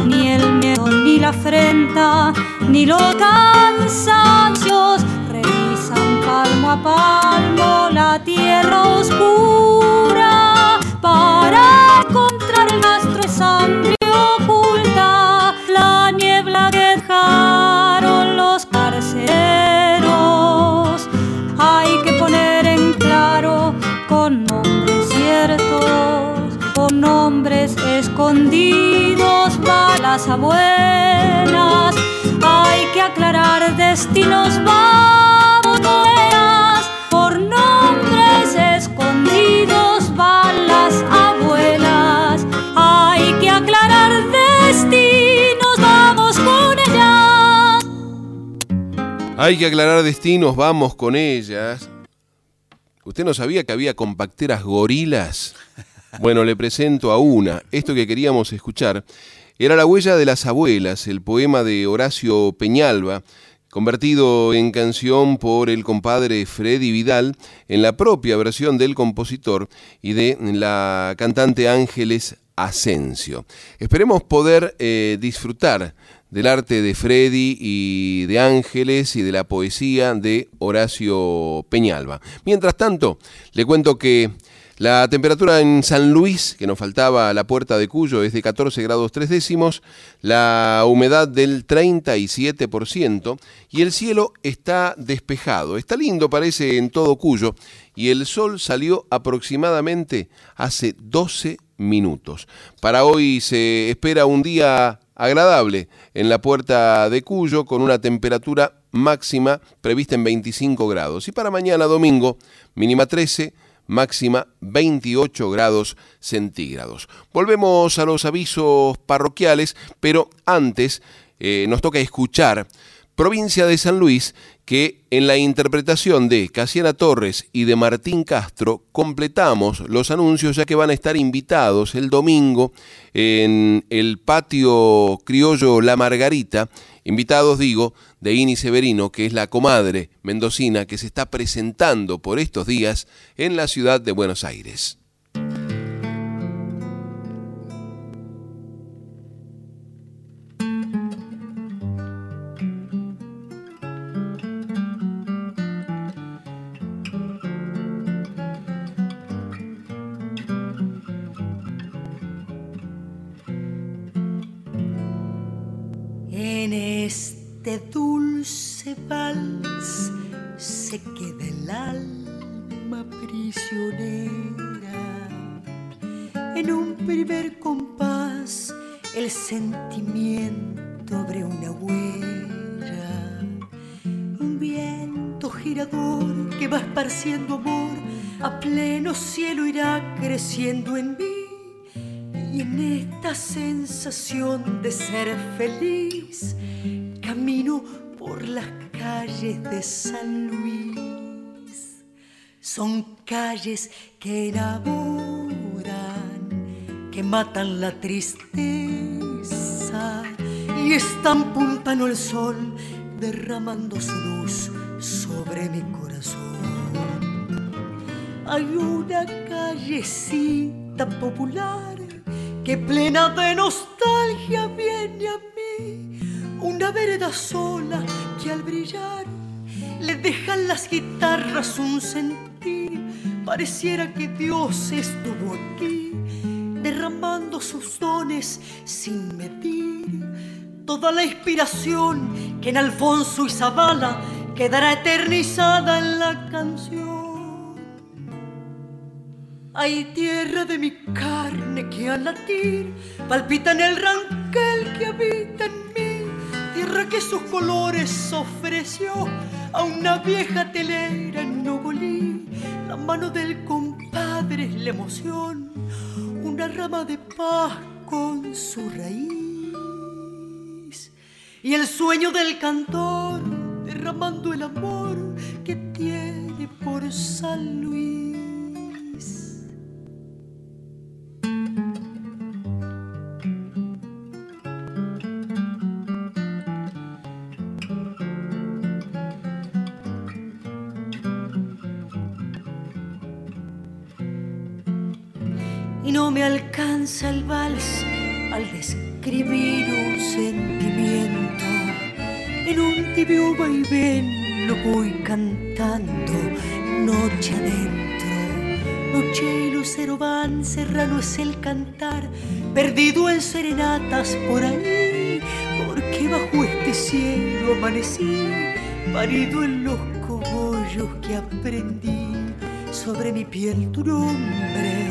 Speaker 10: ni el miedo, ni la afrenta, ni los cansancios. Revisan palmo a palmo la tierra oscura para encontrar el rastro de sangre con nombres escondidos, balas abuelas. Hay que aclarar destinos, buenas, por nombres escondidos, balas abuelas. Hay que aclarar destinos, vamos con ellas.
Speaker 2: Hay que aclarar destinos, vamos con ellas. ¿Usted no sabía que había compacteras gorilas? Bueno, le presento a una. Esto que queríamos escuchar era La huella de las abuelas, el poema de Horacio Peñalba, convertido en canción por el compadre Freddy Vidal en la propia versión del compositor y de la cantante Ángeles Asensio. Esperemos poder eh, disfrutar del arte de Freddy y de Ángeles y de la poesía de Horacio Peñalba. Mientras tanto, le cuento que la temperatura en San Luis, que nos faltaba a la puerta de Cuyo, es de 14 grados 3 décimos, la humedad del 37% y el cielo está despejado. Está lindo, parece, en todo Cuyo y el sol salió aproximadamente hace 12 minutos. Para hoy se espera un día agradable en la puerta de Cuyo con una temperatura máxima prevista en 25 grados. Y para mañana domingo, mínima 13, máxima 28 grados centígrados. Volvemos a los avisos parroquiales, pero antes eh, nos toca escuchar provincia de San Luis, que en la interpretación de Casiana Torres y de Martín Castro completamos los anuncios ya que van a estar invitados el domingo en el patio criollo La Margarita, invitados digo de Ini Severino, que es la comadre mendocina que se está presentando por estos días en la ciudad de Buenos Aires.
Speaker 9: Se queda el alma prisionera. En un primer compás el sentimiento abre una huella. Un viento girador que va esparciendo amor a pleno cielo irá creciendo en mí y en esta sensación de ser feliz camino por las calles de San Luis. Son calles que enamoran, que matan la tristeza y están puntando el sol derramando su luz sobre mi corazón. Hay una callecita popular que plena de nostalgia viene a mí, una vereda sola que al brillar le dejan las guitarras un sentir, pareciera que Dios estuvo aquí, derramando sus dones sin medir. Toda la inspiración que en Alfonso y Zabala quedará eternizada en la canción. Hay tierra de mi carne que al latir palpita en el ranquel que habita en mí, tierra que sus colores ofreció a una vieja telera en Nogolí. La mano del compadre es la emoción, una rama de paz con su raíz y el sueño del cantor derramando el amor que tiene por San Luis. Describir un sentimiento. En un tibio vaivén lo voy cantando noche adentro. Noche y lucero van, serrano es el cantar, perdido en serenatas por ahí, porque bajo este cielo amanecí, parido en los cogollos que aprendí sobre mi piel tu nombre,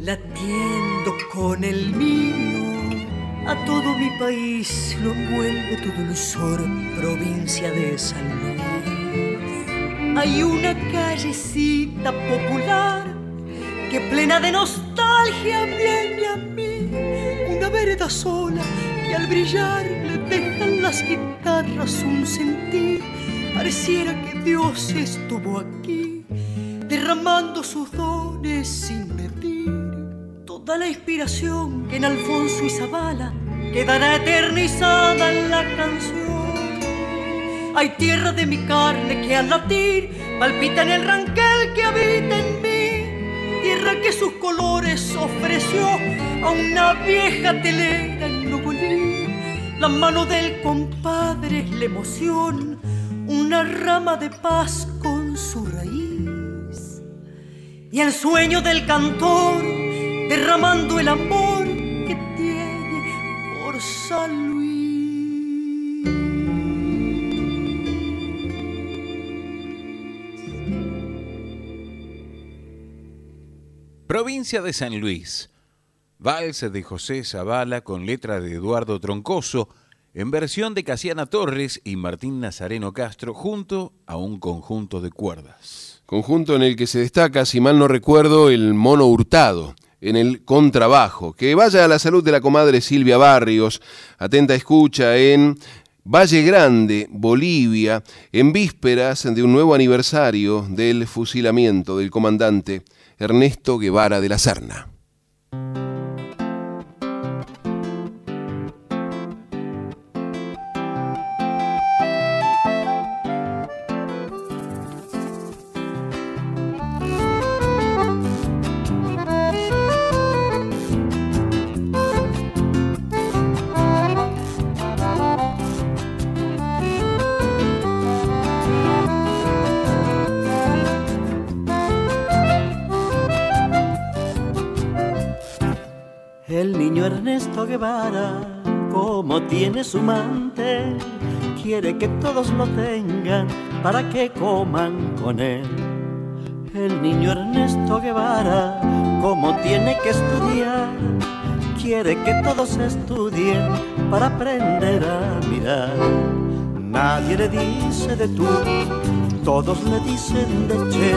Speaker 9: latiendo con el mío. A todo mi país lo envuelve tu dulzor, provincia de San Luis. Hay una callecita popular que plena de nostalgia viene a mí. Una vereda sola que al brillar le dejan las guitarras un sentir. Pareciera que Dios estuvo aquí derramando sus dones sin. Toda la inspiración que en Alfonso y Zabala quedará eternizada en la canción. Hay tierra de mi carne que al latir palpita en el ranquel que habita en mí. Tierra que sus colores ofreció a una vieja telera en Nogolí. La mano del compadre es la emoción, una rama de paz con su raíz. Y el sueño del cantor derramando el amor que tiene por San Luis.
Speaker 3: Provincia de San Luis. Vals de José Zavala con letra de Eduardo Troncoso, en versión de Casiana Torres y Martín Nazareno Castro, junto a un conjunto de cuerdas.
Speaker 2: Conjunto en el que se destaca, si mal no recuerdo, el mono hurtado en el contrabajo. Que vaya a la salud de la comadre Silvia Barrios, atenta escucha en Valle Grande, Bolivia, en vísperas de un nuevo aniversario del fusilamiento del comandante Ernesto Guevara de la Serna.
Speaker 11: Todos lo tengan para que coman con él. El niño Ernesto Guevara, como tiene que estudiar, quiere que todos estudien para aprender a mirar. Nadie le dice de tú, todos le dicen de che,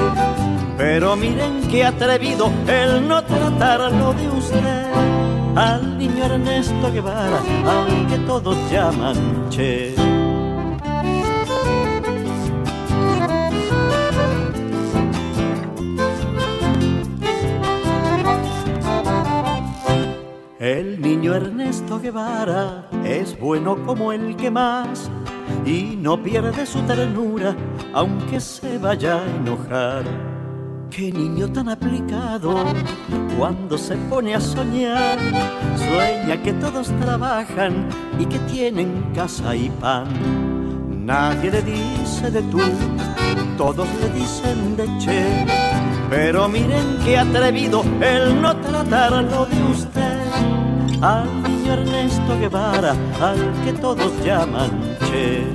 Speaker 11: Pero miren qué atrevido el no tratarlo de usted. Al niño Ernesto Guevara, al que todos llaman Che. El niño Ernesto Guevara es bueno como el que más y no pierde su ternura aunque se vaya a enojar. Qué niño tan aplicado cuando se pone a soñar. Sueña que todos trabajan y que tienen casa y pan. Nadie le dice de tú, todos le dicen de che. Pero miren qué atrevido el no tratarlo de usted. Al niño Ernesto Guevara, al que todos llaman che.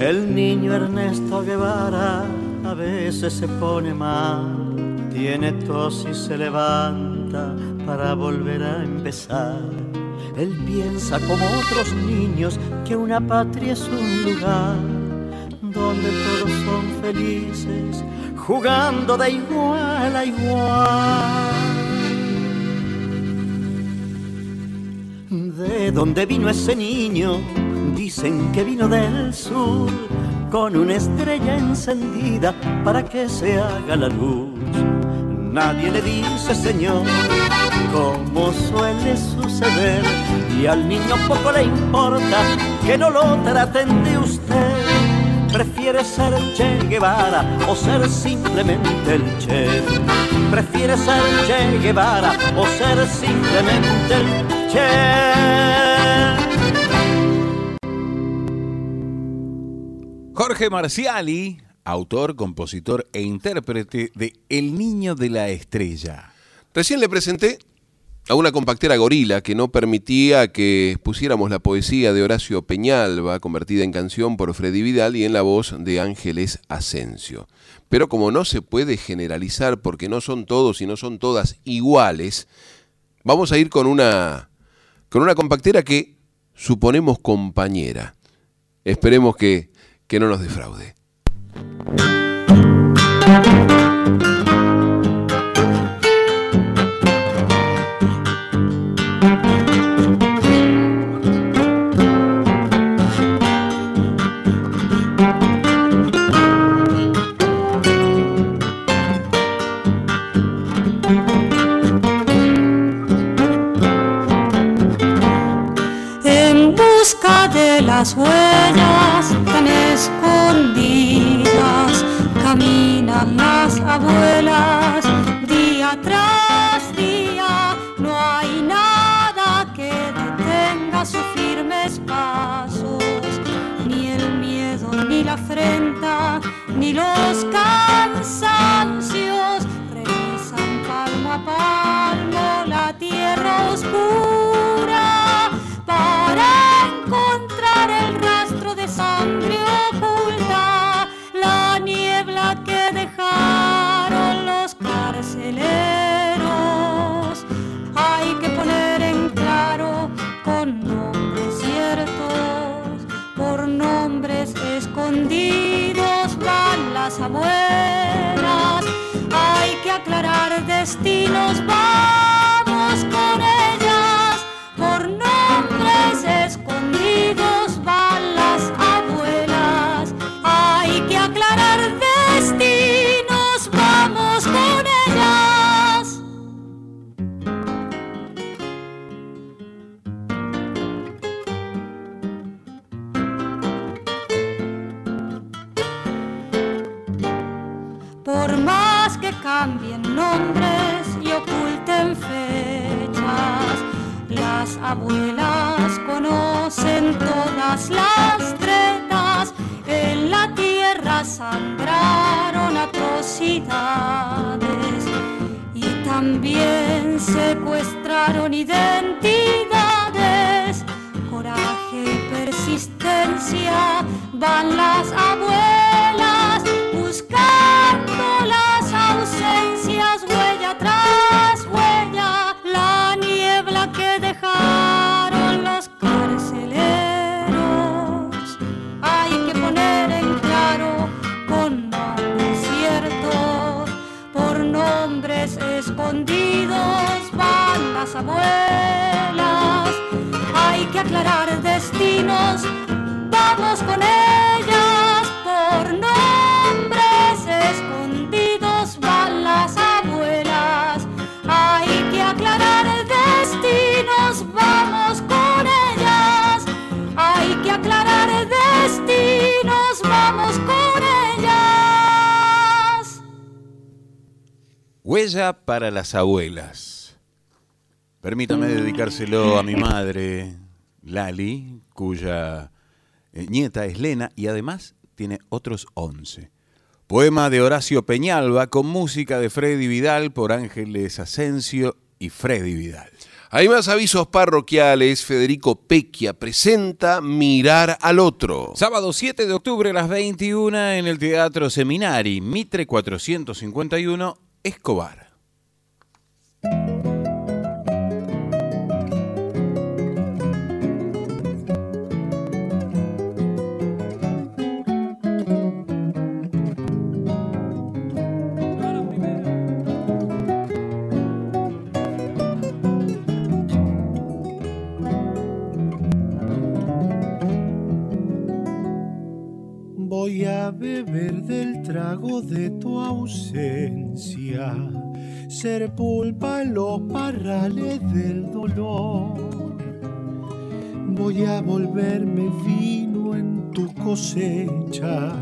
Speaker 11: El niño Ernesto Guevara a veces se pone mal, tiene tos y se levanta para volver a empezar. Él piensa como otros niños que una patria es un lugar donde todos son felices, jugando de igual a igual. ¿De dónde vino ese niño? Dicen que vino del sur, con una estrella encendida para que se haga la luz. Nadie le dice, Señor, como suele suceder, y al niño poco le importa que no lo traten de usted. Prefiere ser Che Guevara o ser simplemente el Che. Prefiere ser Che Guevara o ser simplemente el Che.
Speaker 3: Jorge Marciali, autor, compositor e intérprete de El Niño de la Estrella.
Speaker 2: Recién le presenté a una compactera gorila que no permitía que pusiéramos la poesía de Horacio Peñalba, convertida en canción por Freddy Vidal y en la voz de Ángeles Asensio. Pero como no se puede generalizar porque no son todos y no son todas iguales, vamos a ir con una, con una compactera que suponemos compañera. Esperemos que, que no nos defraude.
Speaker 10: Las huellas tan escondidas caminan las abuelas día tras día. No hay nada que detenga sus firmes pasos, ni el miedo, ni la afrenta, ni los cansancios. Revisan palmo a palmo la tierra oscura sangre oculta, la niebla que dejaron los carceleros. Hay que poner en claro con nombres ciertos, por nombres escondidos van las abuelas. Hay que aclarar destinos, vamos
Speaker 3: Para las abuelas. Permítame dedicárselo a mi madre, Lali, cuya eh, nieta es Lena y además tiene otros 11. Poema de Horacio Peñalba con música de Freddy Vidal por Ángeles Asensio y Freddy Vidal.
Speaker 2: Hay más avisos parroquiales. Federico Pequia presenta Mirar al Otro.
Speaker 3: Sábado 7 de octubre a las 21 en el Teatro Seminari, Mitre 451, Escobar.
Speaker 12: Beber del trago de tu ausencia, ser pulpa en los parrales del dolor. Voy a volverme vino en tus cosechas,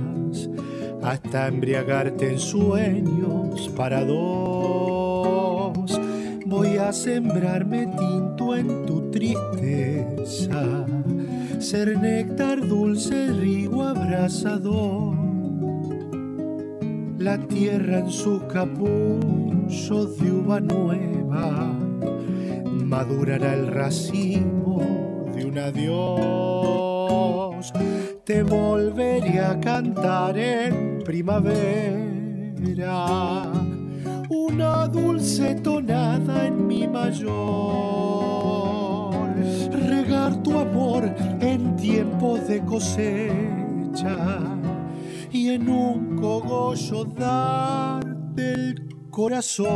Speaker 12: hasta embriagarte en sueños para dos. Voy a sembrarme tinto en tu tristeza ser néctar dulce, rigo abrasador. La tierra en sus capullos de uva nueva madurará el racimo de un adiós. Te volveré a cantar en primavera una dulce tonada en mi mayor tu amor en tiempo de cosecha y en un cogollo darte el corazón.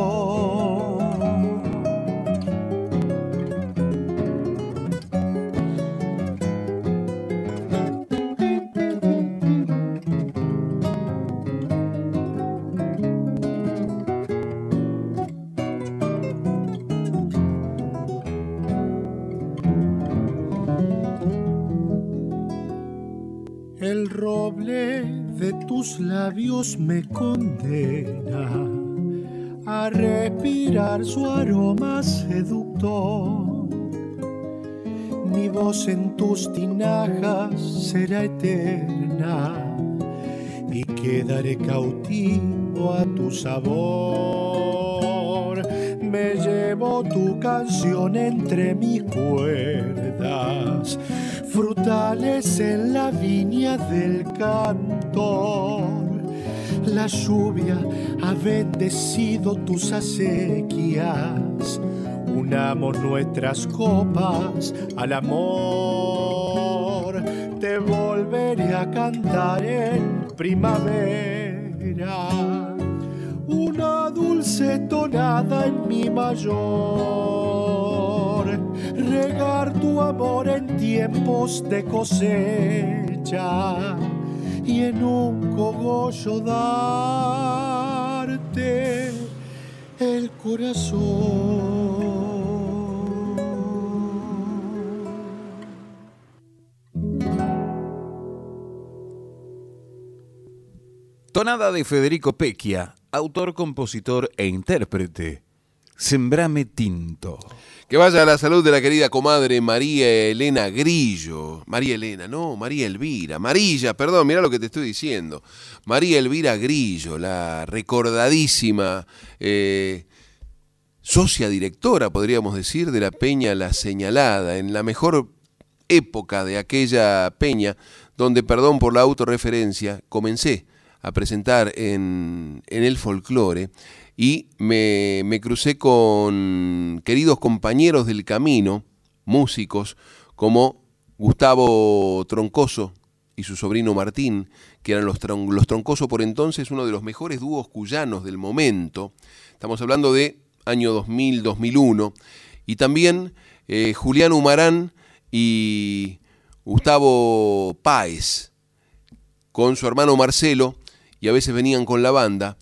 Speaker 12: Labios me condena a respirar su aroma seductor. Mi voz en tus tinajas será eterna y quedaré cautivo a tu sabor. Me llevo tu canción entre mis cuerdas frutales en la viña del cantor. La lluvia ha bendecido tus acequias. Unamos nuestras copas al amor. Te volveré a cantar en primavera. Una dulce tonada en mi mayor regar tu amor en tiempos de cosecha y en un cogollo darte el corazón.
Speaker 3: Tonada de Federico Pequia, autor, compositor e intérprete. Sembrame tinto.
Speaker 2: Que vaya a la salud de la querida comadre María Elena Grillo. María Elena, no, María Elvira. Marilla, perdón, mira lo que te estoy diciendo. María Elvira Grillo, la recordadísima eh, socia directora, podríamos decir, de la Peña La Señalada, en la mejor época de aquella peña, donde, perdón por la autorreferencia, comencé a presentar en, en el folclore y me, me, crucé con queridos compañeros del camino, músicos, como Gustavo Troncoso y su sobrino Martín, que eran los, los Troncoso por entonces uno de los mejores dúos cuyanos del momento. Estamos hablando de año 2000-2001. y también eh, Julián Humarán y Gustavo Páez con su hermano Marcelo y a veces venían con la banda,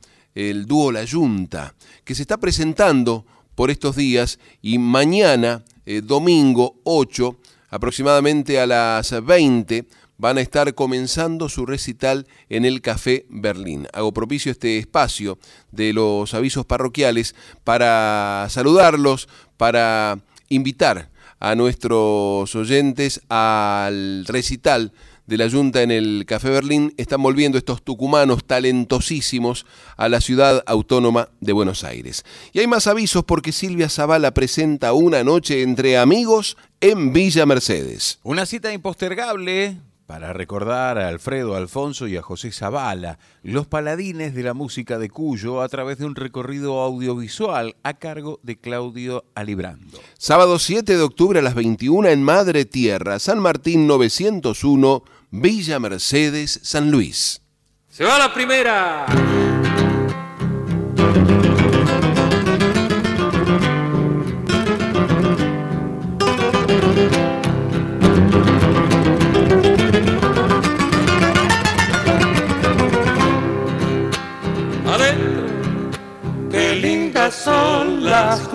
Speaker 2: el dúo La Yunta, que se está presentando por estos días y mañana, eh, domingo 8, aproximadamente a las 20, van a estar comenzando su recital en el Café Berlín. Hago propicio este espacio de los avisos parroquiales para saludarlos, para invitar a nuestros oyentes al recital de la Junta en el Café Berlín. Están volviendo estos tucumanos talentosísimos a la ciudad autónoma de Buenos Aires. Y hay más avisos porque Silvia Zavala presenta una noche entre amigos en Villa Mercedes.
Speaker 3: Una cita impostergable para recordar a Alfredo Alfonso y a José Zavala, los paladines de la música de Cuyo, a través de un recorrido audiovisual a cargo de Claudio Alibrando.
Speaker 2: Sábado 7 de octubre a las 21 en Madre Tierra, San Martín 901, Villa Mercedes, San Luis.
Speaker 13: Se va la primera.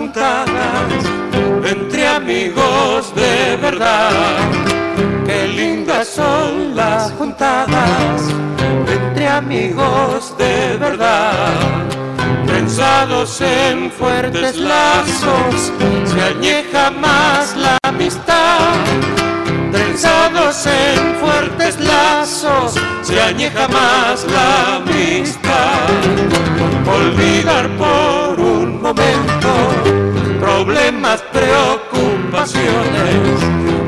Speaker 14: Juntadas entre amigos de verdad. Qué lindas son las juntadas entre amigos de verdad. Pensados en fuertes lazos, se añeja más la amistad. Trenzados en fuertes lazos, se añeja más la amistad. Olvidar por un momento problemas, preocupaciones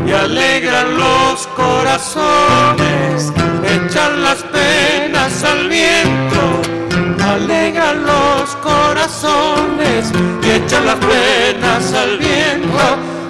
Speaker 14: y alegran los corazones, echan las penas al viento, alegran los corazones y echan las penas al viento.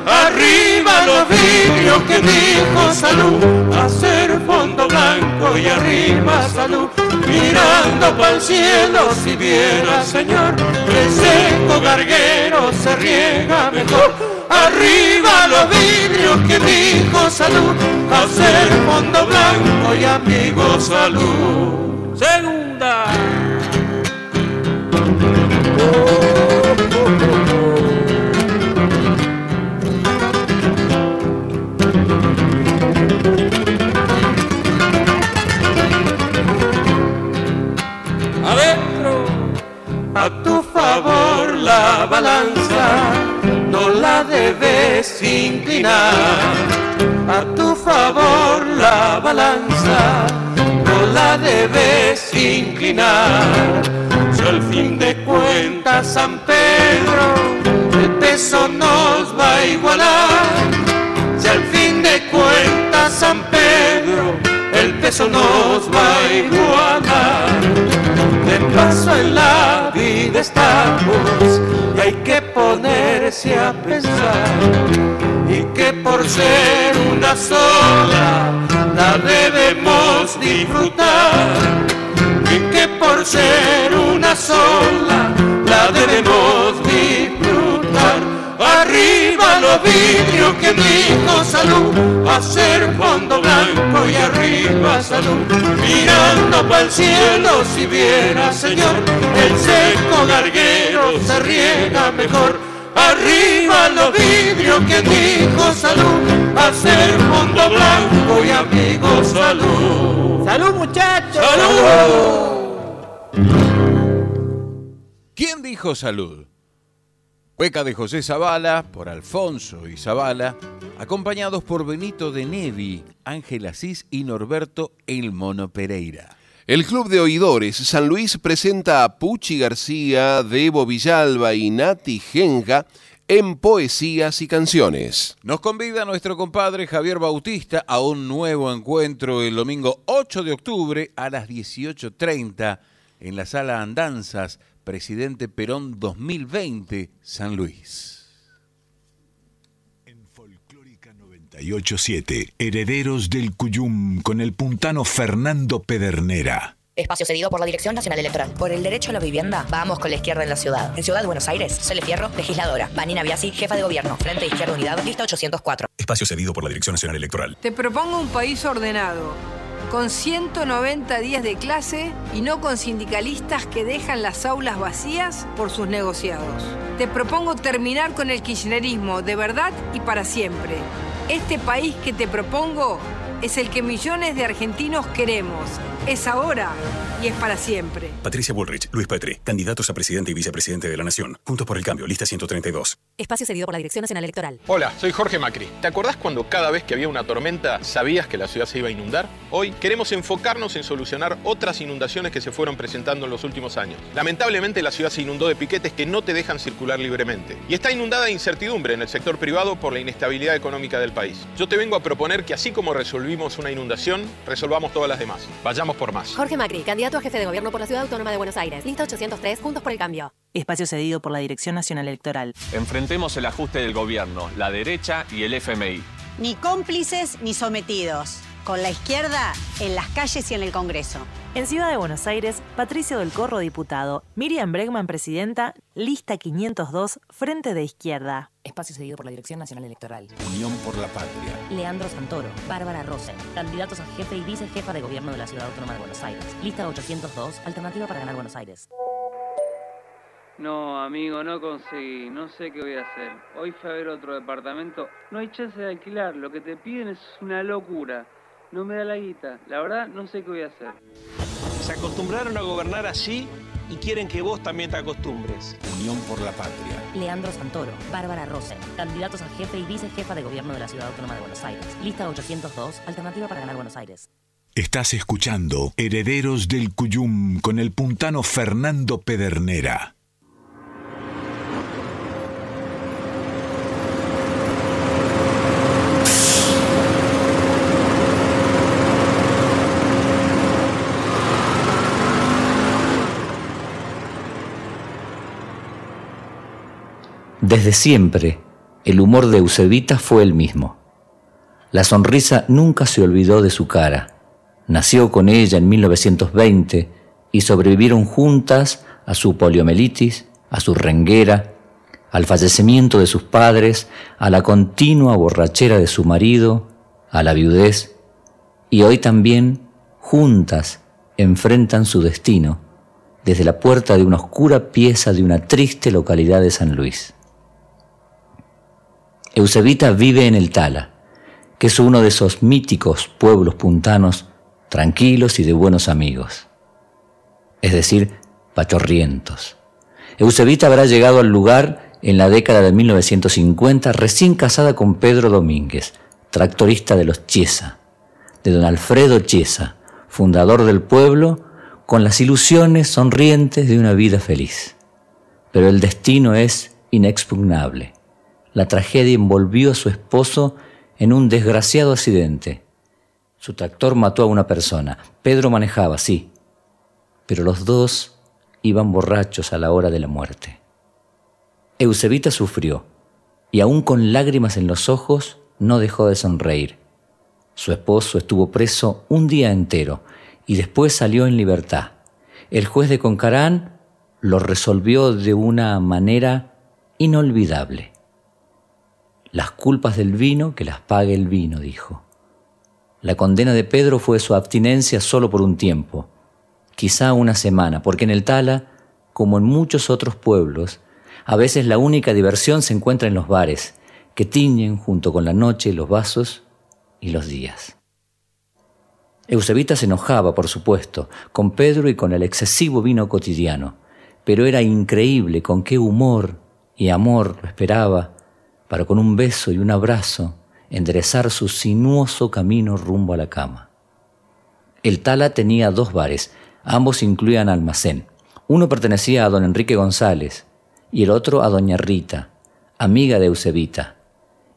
Speaker 14: Arriba los vidrios que dijo salud, hacer fondo blanco y arriba salud, mirando para el cielo si viera Señor, el seco garguero se riega mejor. Arriba los vidrios que dijo salud, hacer fondo blanco y amigo salud.
Speaker 13: Segunda.
Speaker 14: Adentro. A tu favor la balanza no la debes inclinar. A tu favor la balanza no la debes inclinar. Si al fin de cuentas San Pedro el peso nos va a igualar. El peso nos va a igualar. De paso en la vida estamos y hay que ponerse a pensar y que por ser una sola la debemos disfrutar y que por ser una sola la debemos disfrutar. Arriba los vidrios que dijo salud, hacer fondo blanco y arriba salud. Mirando para el cielo si viera Señor, el seco garguero se riega mejor. Arriba los vidrios que dijo salud, hacer fondo blanco y amigo salud.
Speaker 13: ¡Salud, muchachos!
Speaker 3: ¿Quién dijo salud? Hueca de José Zavala, por Alfonso y Zavala, acompañados por Benito de Nevi, Ángel Asís y Norberto El Mono Pereira.
Speaker 2: El Club de Oidores San Luis presenta a Puchi García, Debo Villalba y Nati Genja en poesías y canciones.
Speaker 3: Nos convida nuestro compadre Javier Bautista a un nuevo encuentro el domingo 8 de octubre a las 18.30 en la sala Andanzas, Presidente Perón 2020, San Luis.
Speaker 1: 987, Herederos del Cuyum con el puntano Fernando Pedernera.
Speaker 15: Espacio cedido por la Dirección Nacional Electoral. Por el derecho a la vivienda, vamos con la izquierda en la ciudad. En Ciudad de Buenos Aires, Sole Fierro, legisladora. Vanina Biasi, jefa de gobierno. Frente Izquierda Unidad, lista 804.
Speaker 16: Espacio cedido por la Dirección Nacional Electoral.
Speaker 17: Te propongo un país ordenado, con 190 días de clase y no con sindicalistas que dejan las aulas vacías por sus negociados. Te propongo terminar con el kirchnerismo de verdad y para siempre. Este país que te propongo es el que millones de argentinos queremos. Es ahora y es para siempre.
Speaker 16: Patricia Bullrich, Luis Petri, candidatos a presidente y vicepresidente de la Nación. Juntos por el cambio, lista 132.
Speaker 18: Espacio cedido por la Dirección Nacional Electoral.
Speaker 19: Hola, soy Jorge Macri. ¿Te acordás cuando cada vez que había una tormenta sabías que la ciudad se iba a inundar? Hoy queremos enfocarnos en solucionar otras inundaciones que se fueron presentando en los últimos años. Lamentablemente la ciudad se inundó de piquetes que no te dejan circular libremente. Y está inundada de incertidumbre en el sector privado por la inestabilidad económica del país. Yo te vengo a proponer que así como resolvimos una inundación, resolvamos todas las demás. Vayamos por más.
Speaker 18: Jorge Macri, candidato a jefe de gobierno por la Ciudad Autónoma de Buenos Aires. Lista 803, Juntos por el Cambio.
Speaker 20: Espacio cedido por la Dirección Nacional Electoral.
Speaker 21: Enfrentemos el ajuste del gobierno, la derecha y el FMI.
Speaker 22: Ni cómplices ni sometidos. Con la izquierda en las calles y en el Congreso.
Speaker 20: En Ciudad de Buenos Aires, Patricio del Corro, diputado. Miriam Bregman, presidenta. Lista 502, Frente de Izquierda.
Speaker 18: Espacio cedido por la Dirección Nacional Electoral.
Speaker 1: Unión por la Patria.
Speaker 18: Leandro Santoro, Bárbara Rosen, candidatos a jefe y vicejefa de gobierno de la Ciudad Autónoma de Buenos Aires. Lista 802, alternativa para ganar Buenos Aires.
Speaker 23: No, amigo, no conseguí. No sé qué voy a hacer. Hoy fue a ver otro departamento. No hay chance de alquilar. Lo que te piden es una locura. No me da la guita. La verdad, no sé qué voy a hacer.
Speaker 24: Se acostumbraron a gobernar así y quieren que vos también te acostumbres.
Speaker 1: Unión por la Patria.
Speaker 18: Leandro Santoro, Bárbara Rosen, candidatos a jefe y vicejefa de gobierno de la Ciudad Autónoma de Buenos Aires. Lista 802, alternativa para ganar Buenos Aires.
Speaker 1: Estás escuchando Herederos del Cuyum con el puntano Fernando Pedernera.
Speaker 25: Desde siempre, el humor de Eusebita fue el mismo. La sonrisa nunca se olvidó de su cara. Nació con ella en 1920 y sobrevivieron juntas a su poliomielitis, a su renguera, al fallecimiento de sus padres, a la continua borrachera de su marido, a la viudez, y hoy también, juntas, enfrentan su destino desde la puerta de una oscura pieza de una triste localidad de San Luis. Eusebita vive en el Tala, que es uno de esos míticos pueblos puntanos tranquilos y de buenos amigos, es decir, pachorrientos. Eusebita habrá llegado al lugar en la década de 1950 recién casada con Pedro Domínguez, tractorista de los Chiesa, de don Alfredo Chiesa, fundador del pueblo, con las ilusiones sonrientes de una vida feliz. Pero el destino es inexpugnable. La tragedia envolvió a su esposo en un desgraciado accidente. Su tractor mató a una persona. Pedro manejaba, sí, pero los dos iban borrachos a la hora de la muerte. Eusebita sufrió, y aún con lágrimas en los ojos, no dejó de sonreír. Su esposo estuvo preso un día entero y después salió en libertad. El juez de Concarán lo resolvió de una manera inolvidable. Las culpas del vino, que las pague el vino, dijo. La condena de Pedro fue su abstinencia solo por un tiempo, quizá una semana, porque en el Tala, como en muchos otros pueblos, a veces la única diversión se encuentra en los bares, que tiñen junto con la noche los vasos y los días. Eusebita se enojaba, por supuesto, con Pedro y con el excesivo vino cotidiano, pero era increíble con qué humor y amor lo esperaba para con un beso y un abrazo enderezar su sinuoso camino rumbo a la cama. El Tala tenía dos bares, ambos incluían almacén. Uno pertenecía a don Enrique González y el otro a doña Rita, amiga de Eusebita.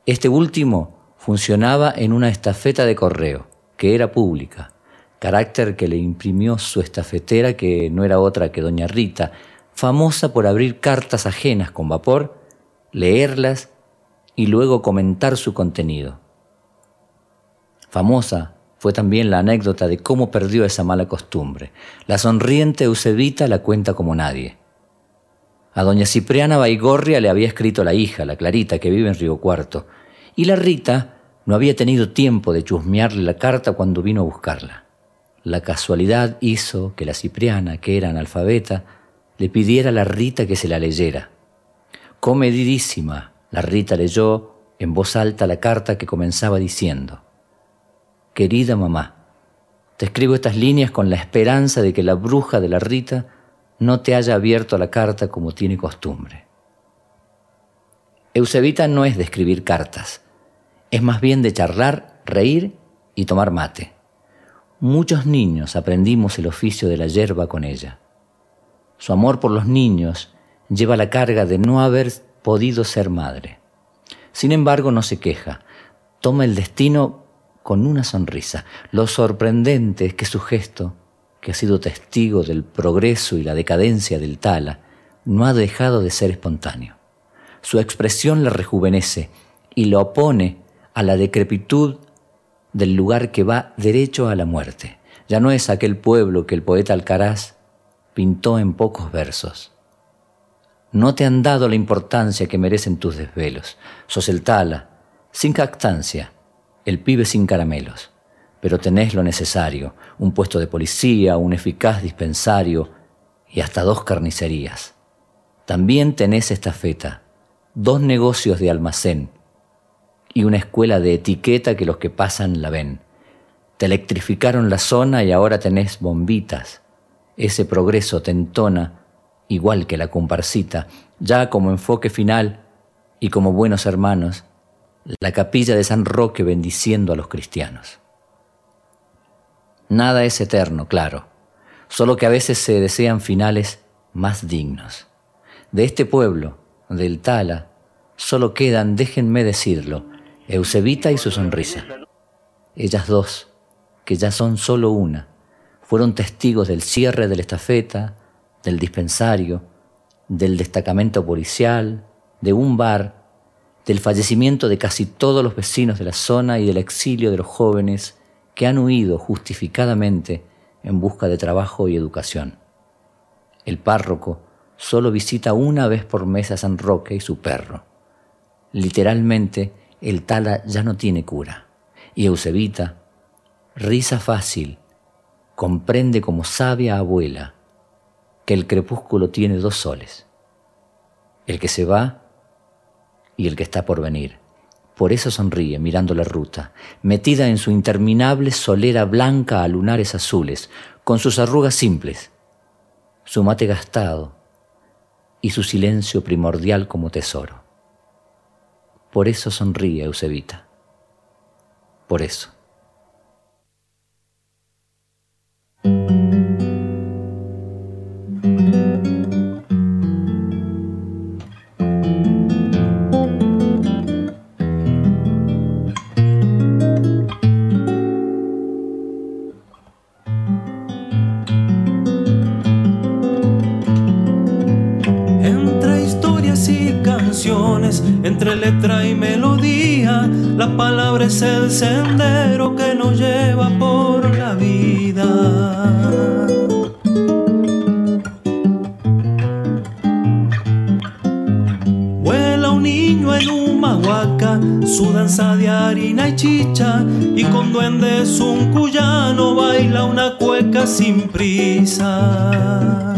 Speaker 25: Este último funcionaba en una estafeta de correo, que era pública, carácter que le imprimió su estafetera, que no era otra que doña Rita, famosa por abrir cartas ajenas con vapor, leerlas y luego comentar su contenido. Famosa Fue también la anécdota de cómo perdió esa mala costumbre. La sonriente Eusebita la cuenta como nadie. A doña Cipriana Baigorria le había escrito la hija, la Clarita, que vive en Río Cuarto, y la Rita no había tenido tiempo de chusmearle la carta cuando vino a buscarla. La casualidad hizo que la Cipriana, que era analfabeta, le pidiera a la Rita que se la leyera. Comedidísima, la Rita leyó en voz alta la carta que comenzaba diciendo, Querida mamá, te escribo estas líneas con la esperanza de que la bruja de la Rita no te haya abierto la carta como tiene costumbre. Eusebita no es de escribir cartas, es más bien de charlar, reír y tomar mate. Muchos niños aprendimos el oficio de la yerba con ella. Su amor por los niños lleva la carga de no haber podido ser madre. Sin embargo, no se queja, toma el destino con una sonrisa. Lo sorprendente es que su gesto que ha sido testigo del progreso y la decadencia del Tala, no ha dejado de ser espontáneo. Su expresión la rejuvenece y lo opone a la decrepitud del lugar que va derecho a la muerte. Ya no es aquel pueblo que el poeta Alcaraz pintó en pocos versos. No te han dado la importancia que merecen tus desvelos. Sos el Tala, sin cactancia, el pibe sin caramelos pero tenés lo necesario, un puesto de policía, un eficaz dispensario y hasta dos carnicerías. También tenés esta feta, dos negocios de almacén y una escuela de etiqueta que los que pasan la ven. Te electrificaron la zona y ahora tenés bombitas. Ese progreso te entona, igual que la comparsita, ya como enfoque final y como buenos hermanos, la capilla de San Roque bendiciendo a los cristianos. Nada es eterno, claro, solo que a veces se desean finales más dignos. De este pueblo, del Tala, solo quedan, déjenme decirlo, Eusebita y su sonrisa. Ellas dos, que ya son solo una, fueron testigos del cierre de la estafeta, del dispensario, del destacamento policial, de un bar, del fallecimiento de casi todos los vecinos de la zona y del exilio de los jóvenes que han huido justificadamente en busca de trabajo y educación. El párroco solo visita una vez por mes a San Roque y su perro. Literalmente, el tala ya no tiene cura. Y Eusebita, risa fácil, comprende como sabia abuela el crepúsculo tiene dos soles, el que se va y el que está por venir. Por eso sonríe mirando la ruta, metida en su interminable solera blanca a lunares azules, con sus arrugas simples, su mate gastado y su silencio primordial como tesoro. Por eso sonríe Eusebita. Por eso.
Speaker 26: Letra y melodía. La palabra es el sendero que nos lleva por la vida. Vuela un niño en un mahuaca, su danza de harina y chicha, y con duendes un cuyano baila una cueca sin prisa.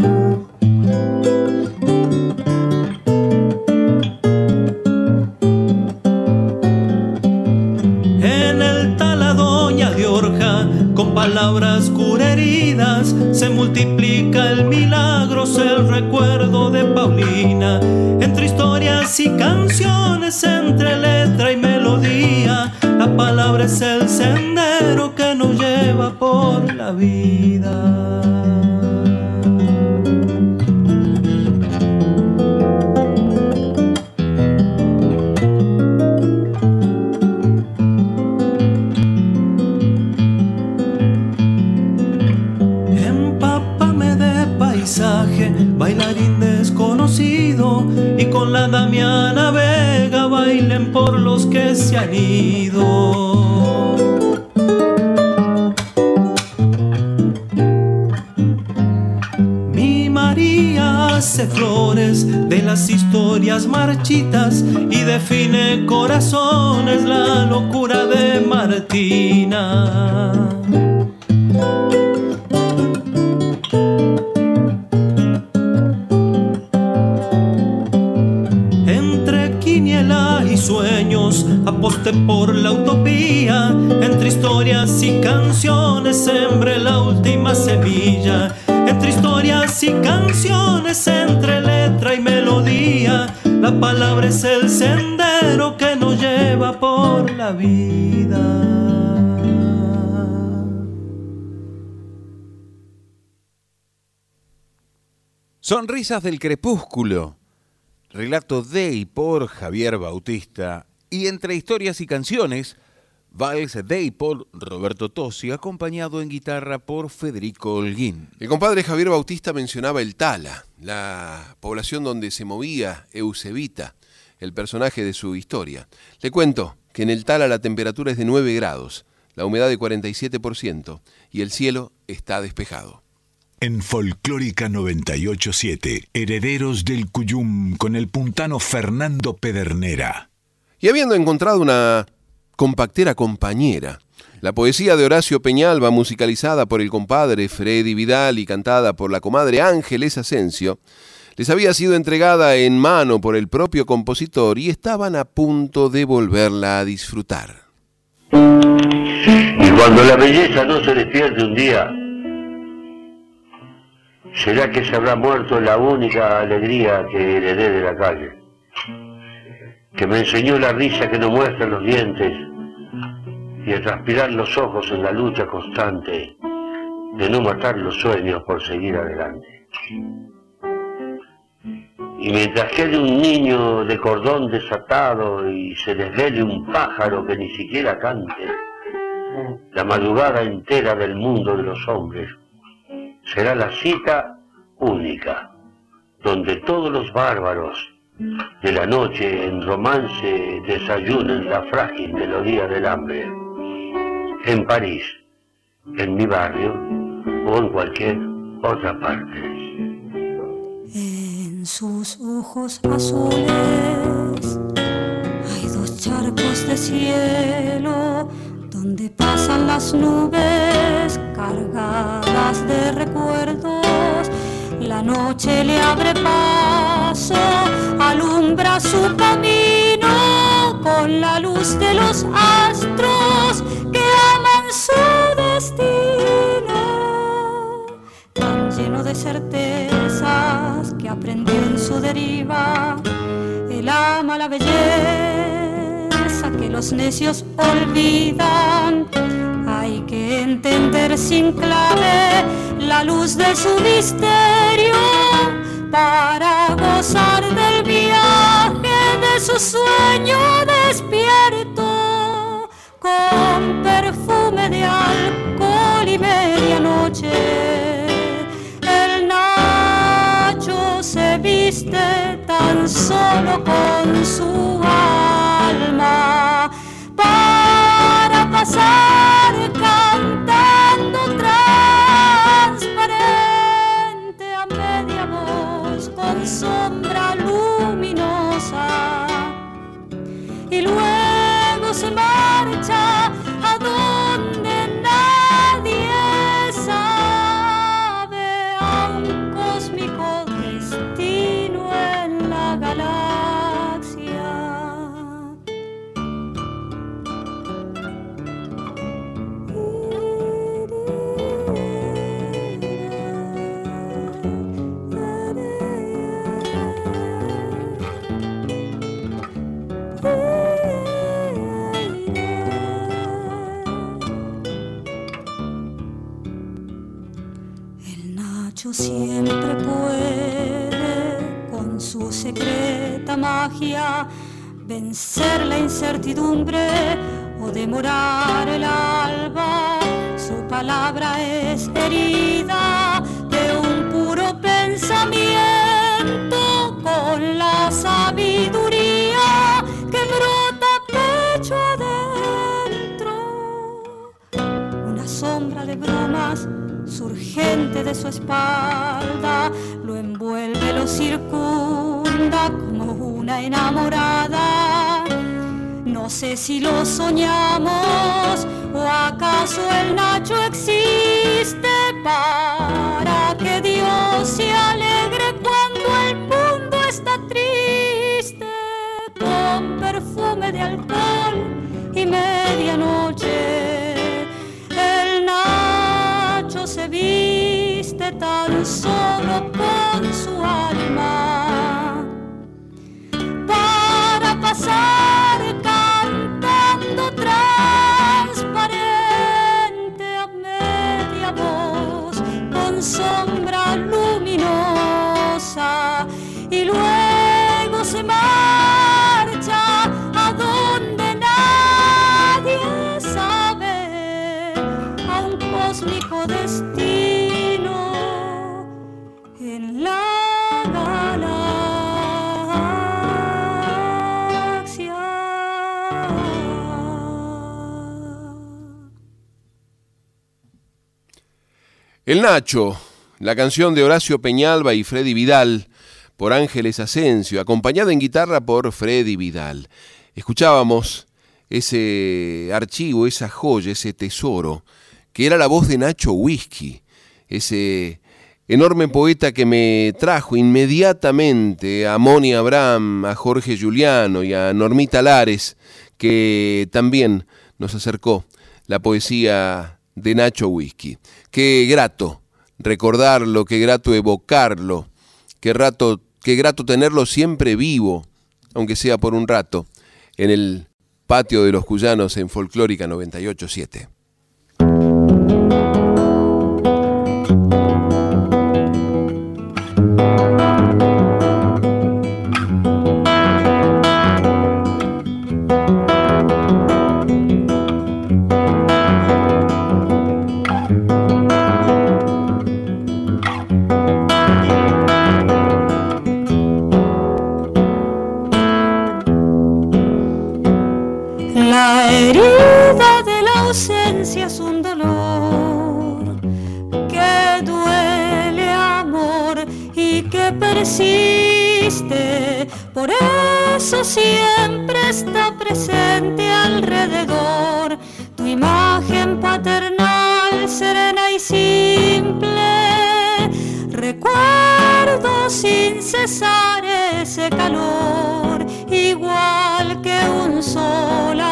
Speaker 26: Se multiplica el milagro, el recuerdo de Paulina. Entre historias y canciones, entre letra y melodía, la palabra es el sendero que nos lleva por la vida. Damiana Vega, bailen por los que se han ido.
Speaker 12: Mi María hace flores de las historias marchitas y define corazones la locura de Martina. Aposté por la utopía, entre historias y canciones sembré la última semilla, entre historias y canciones, entre letra y melodía, la palabra es el sendero que nos lleva por la vida.
Speaker 3: Sonrisas del Crepúsculo. Relato de y por Javier Bautista. Y entre historias y canciones, Vals de por Roberto Tosi, acompañado en guitarra por Federico Holguín.
Speaker 2: El compadre Javier Bautista mencionaba el Tala, la población donde se movía Eusebita, el personaje de su historia. Le cuento que en el Tala la temperatura es de 9 grados, la humedad de 47% y el cielo está despejado.
Speaker 1: En Folclórica 987, Herederos del Cuyum con el puntano Fernando Pedernera.
Speaker 2: Y habiendo encontrado una compactera compañera, la poesía de Horacio Peñalba, musicalizada por el compadre Freddy Vidal y cantada por la comadre Ángeles Asensio, les había sido entregada en mano por el propio compositor y estaban a punto de volverla a disfrutar.
Speaker 27: Y cuando la belleza no se despierte un día, ¿será que se habrá muerto la única alegría que heredé de la calle? Que me enseñó la risa que no muestran los dientes y a transpirar los ojos en la lucha constante de no matar los sueños por seguir adelante. Y mientras quede un niño de cordón desatado y se desvele un pájaro que ni siquiera cante, la madrugada entera del mundo de los hombres será la cita única, donde todos los bárbaros de la noche en romance desayunen la frágil melodía del hambre. En París, en mi barrio o en cualquier otra parte.
Speaker 10: En sus ojos azules hay dos charcos de cielo donde pasan las nubes cargadas de recuerdos. La noche le abre paso, alumbra su camino con la luz de los astros que aman su destino. Tan lleno de certezas que aprendió en su deriva, él ama la belleza que los necios olvidan. Entender sin clave la luz de su misterio para gozar del viaje de su sueño despierto con perfume de alcohol y medianoche. El Nacho se viste tan solo con su alma para cantando transparente a media voz con sombra luminosa. Y luego se marcha a vencer la incertidumbre o demorar el alba. Su palabra es herida de un puro pensamiento con la sabiduría que brota pecho adentro. Una sombra de bromas surgente de su espalda lo lo circunda como enamorada. No sé si lo soñamos o acaso el Nacho existe para que Dios se alegre cuando el mundo está triste con perfume de alcohol y medianoche. El Nacho se viste tan solo con su alma para
Speaker 2: El Nacho, la canción de Horacio Peñalba y Freddy Vidal por Ángeles Asensio, acompañada en guitarra por Freddy Vidal. Escuchábamos ese archivo, esa joya, ese tesoro, que era la voz de Nacho Whisky, ese enorme poeta que me trajo inmediatamente a Moni Abraham, a Jorge Juliano y a Normita Lares, que también nos acercó la poesía de Nacho Whisky. Qué grato recordarlo, qué grato evocarlo, qué, rato, qué grato tenerlo siempre vivo, aunque sea por un rato, en el patio de los Cuyanos en Folclórica 987.
Speaker 10: Ausencia es un dolor que duele amor y que persiste. Por eso siempre está presente alrededor tu imagen paternal, serena y simple. Recuerdo sin cesar ese calor, igual que un sol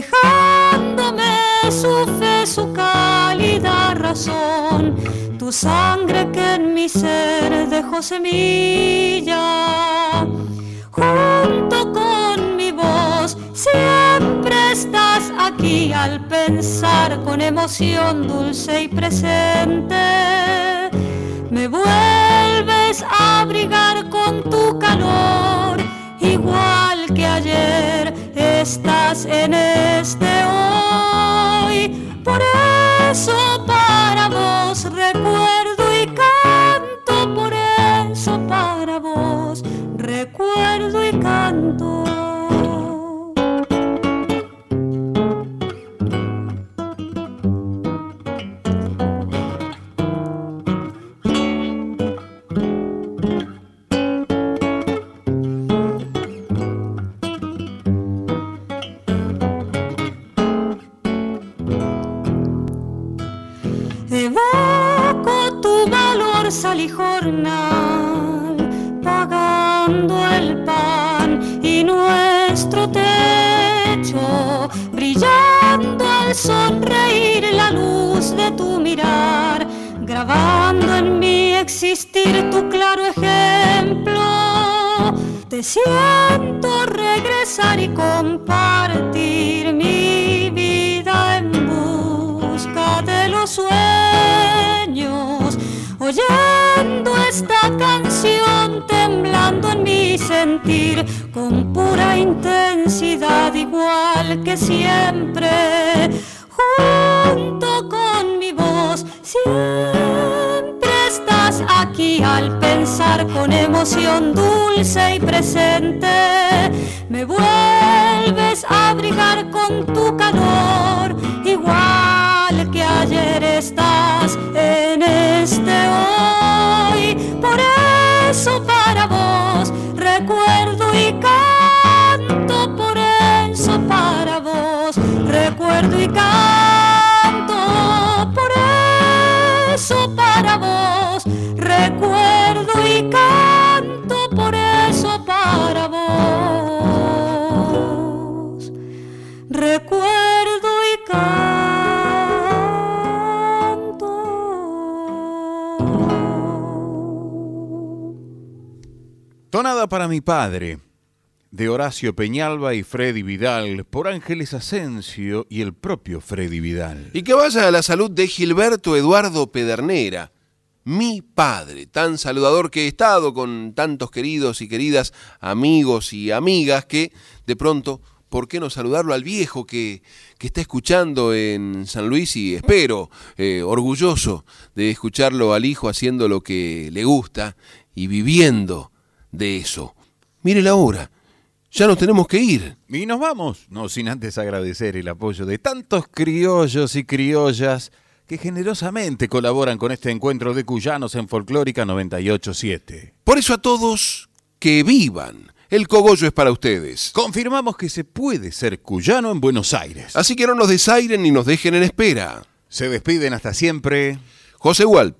Speaker 10: dejándome su fe, su cálida razón, tu sangre que en mi ser dejó semilla, junto con mi voz, siempre estás aquí al pensar con emoción dulce y presente. Me vuelves a abrigar con tu calor, igual que ayer estás en este hoy. Por eso para vos recuerdo y canto, por eso para vos recuerdo y canto. Te siento regresar y compartir mi vida en busca de los sueños, oyendo esta canción, temblando en mi sentir, con pura intensidad, igual que siempre, junto con mi voz, siempre con emoción dulce y presente. Me vuelves a abrigar con tu calor, igual que ayer estás en este hoy. Por eso para vos recuerdo y canto, por eso para vos recuerdo y canto, por eso para vos
Speaker 3: Tonada para mi padre, de Horacio Peñalba y Freddy Vidal, por Ángeles Asensio y el propio Freddy Vidal.
Speaker 2: Y que vaya a la salud de Gilberto Eduardo Pedernera, mi padre, tan saludador que he estado con tantos queridos y queridas amigos y amigas que de pronto, ¿por qué no saludarlo al viejo que, que está escuchando en San Luis y espero, eh, orgulloso de escucharlo al hijo haciendo lo que le gusta y viviendo de eso? Mire la hora. Ya nos tenemos que ir.
Speaker 3: Y nos vamos, no sin antes agradecer el apoyo de tantos criollos y criollas que generosamente colaboran con este encuentro de cuyanos en Folclórica 987.
Speaker 2: Por eso a todos que vivan. El cogollo es para ustedes.
Speaker 3: Confirmamos que se puede ser cuyano en Buenos Aires.
Speaker 2: Así que no nos desairen ni nos dejen en espera.
Speaker 3: Se despiden hasta siempre.
Speaker 2: José Hualpa.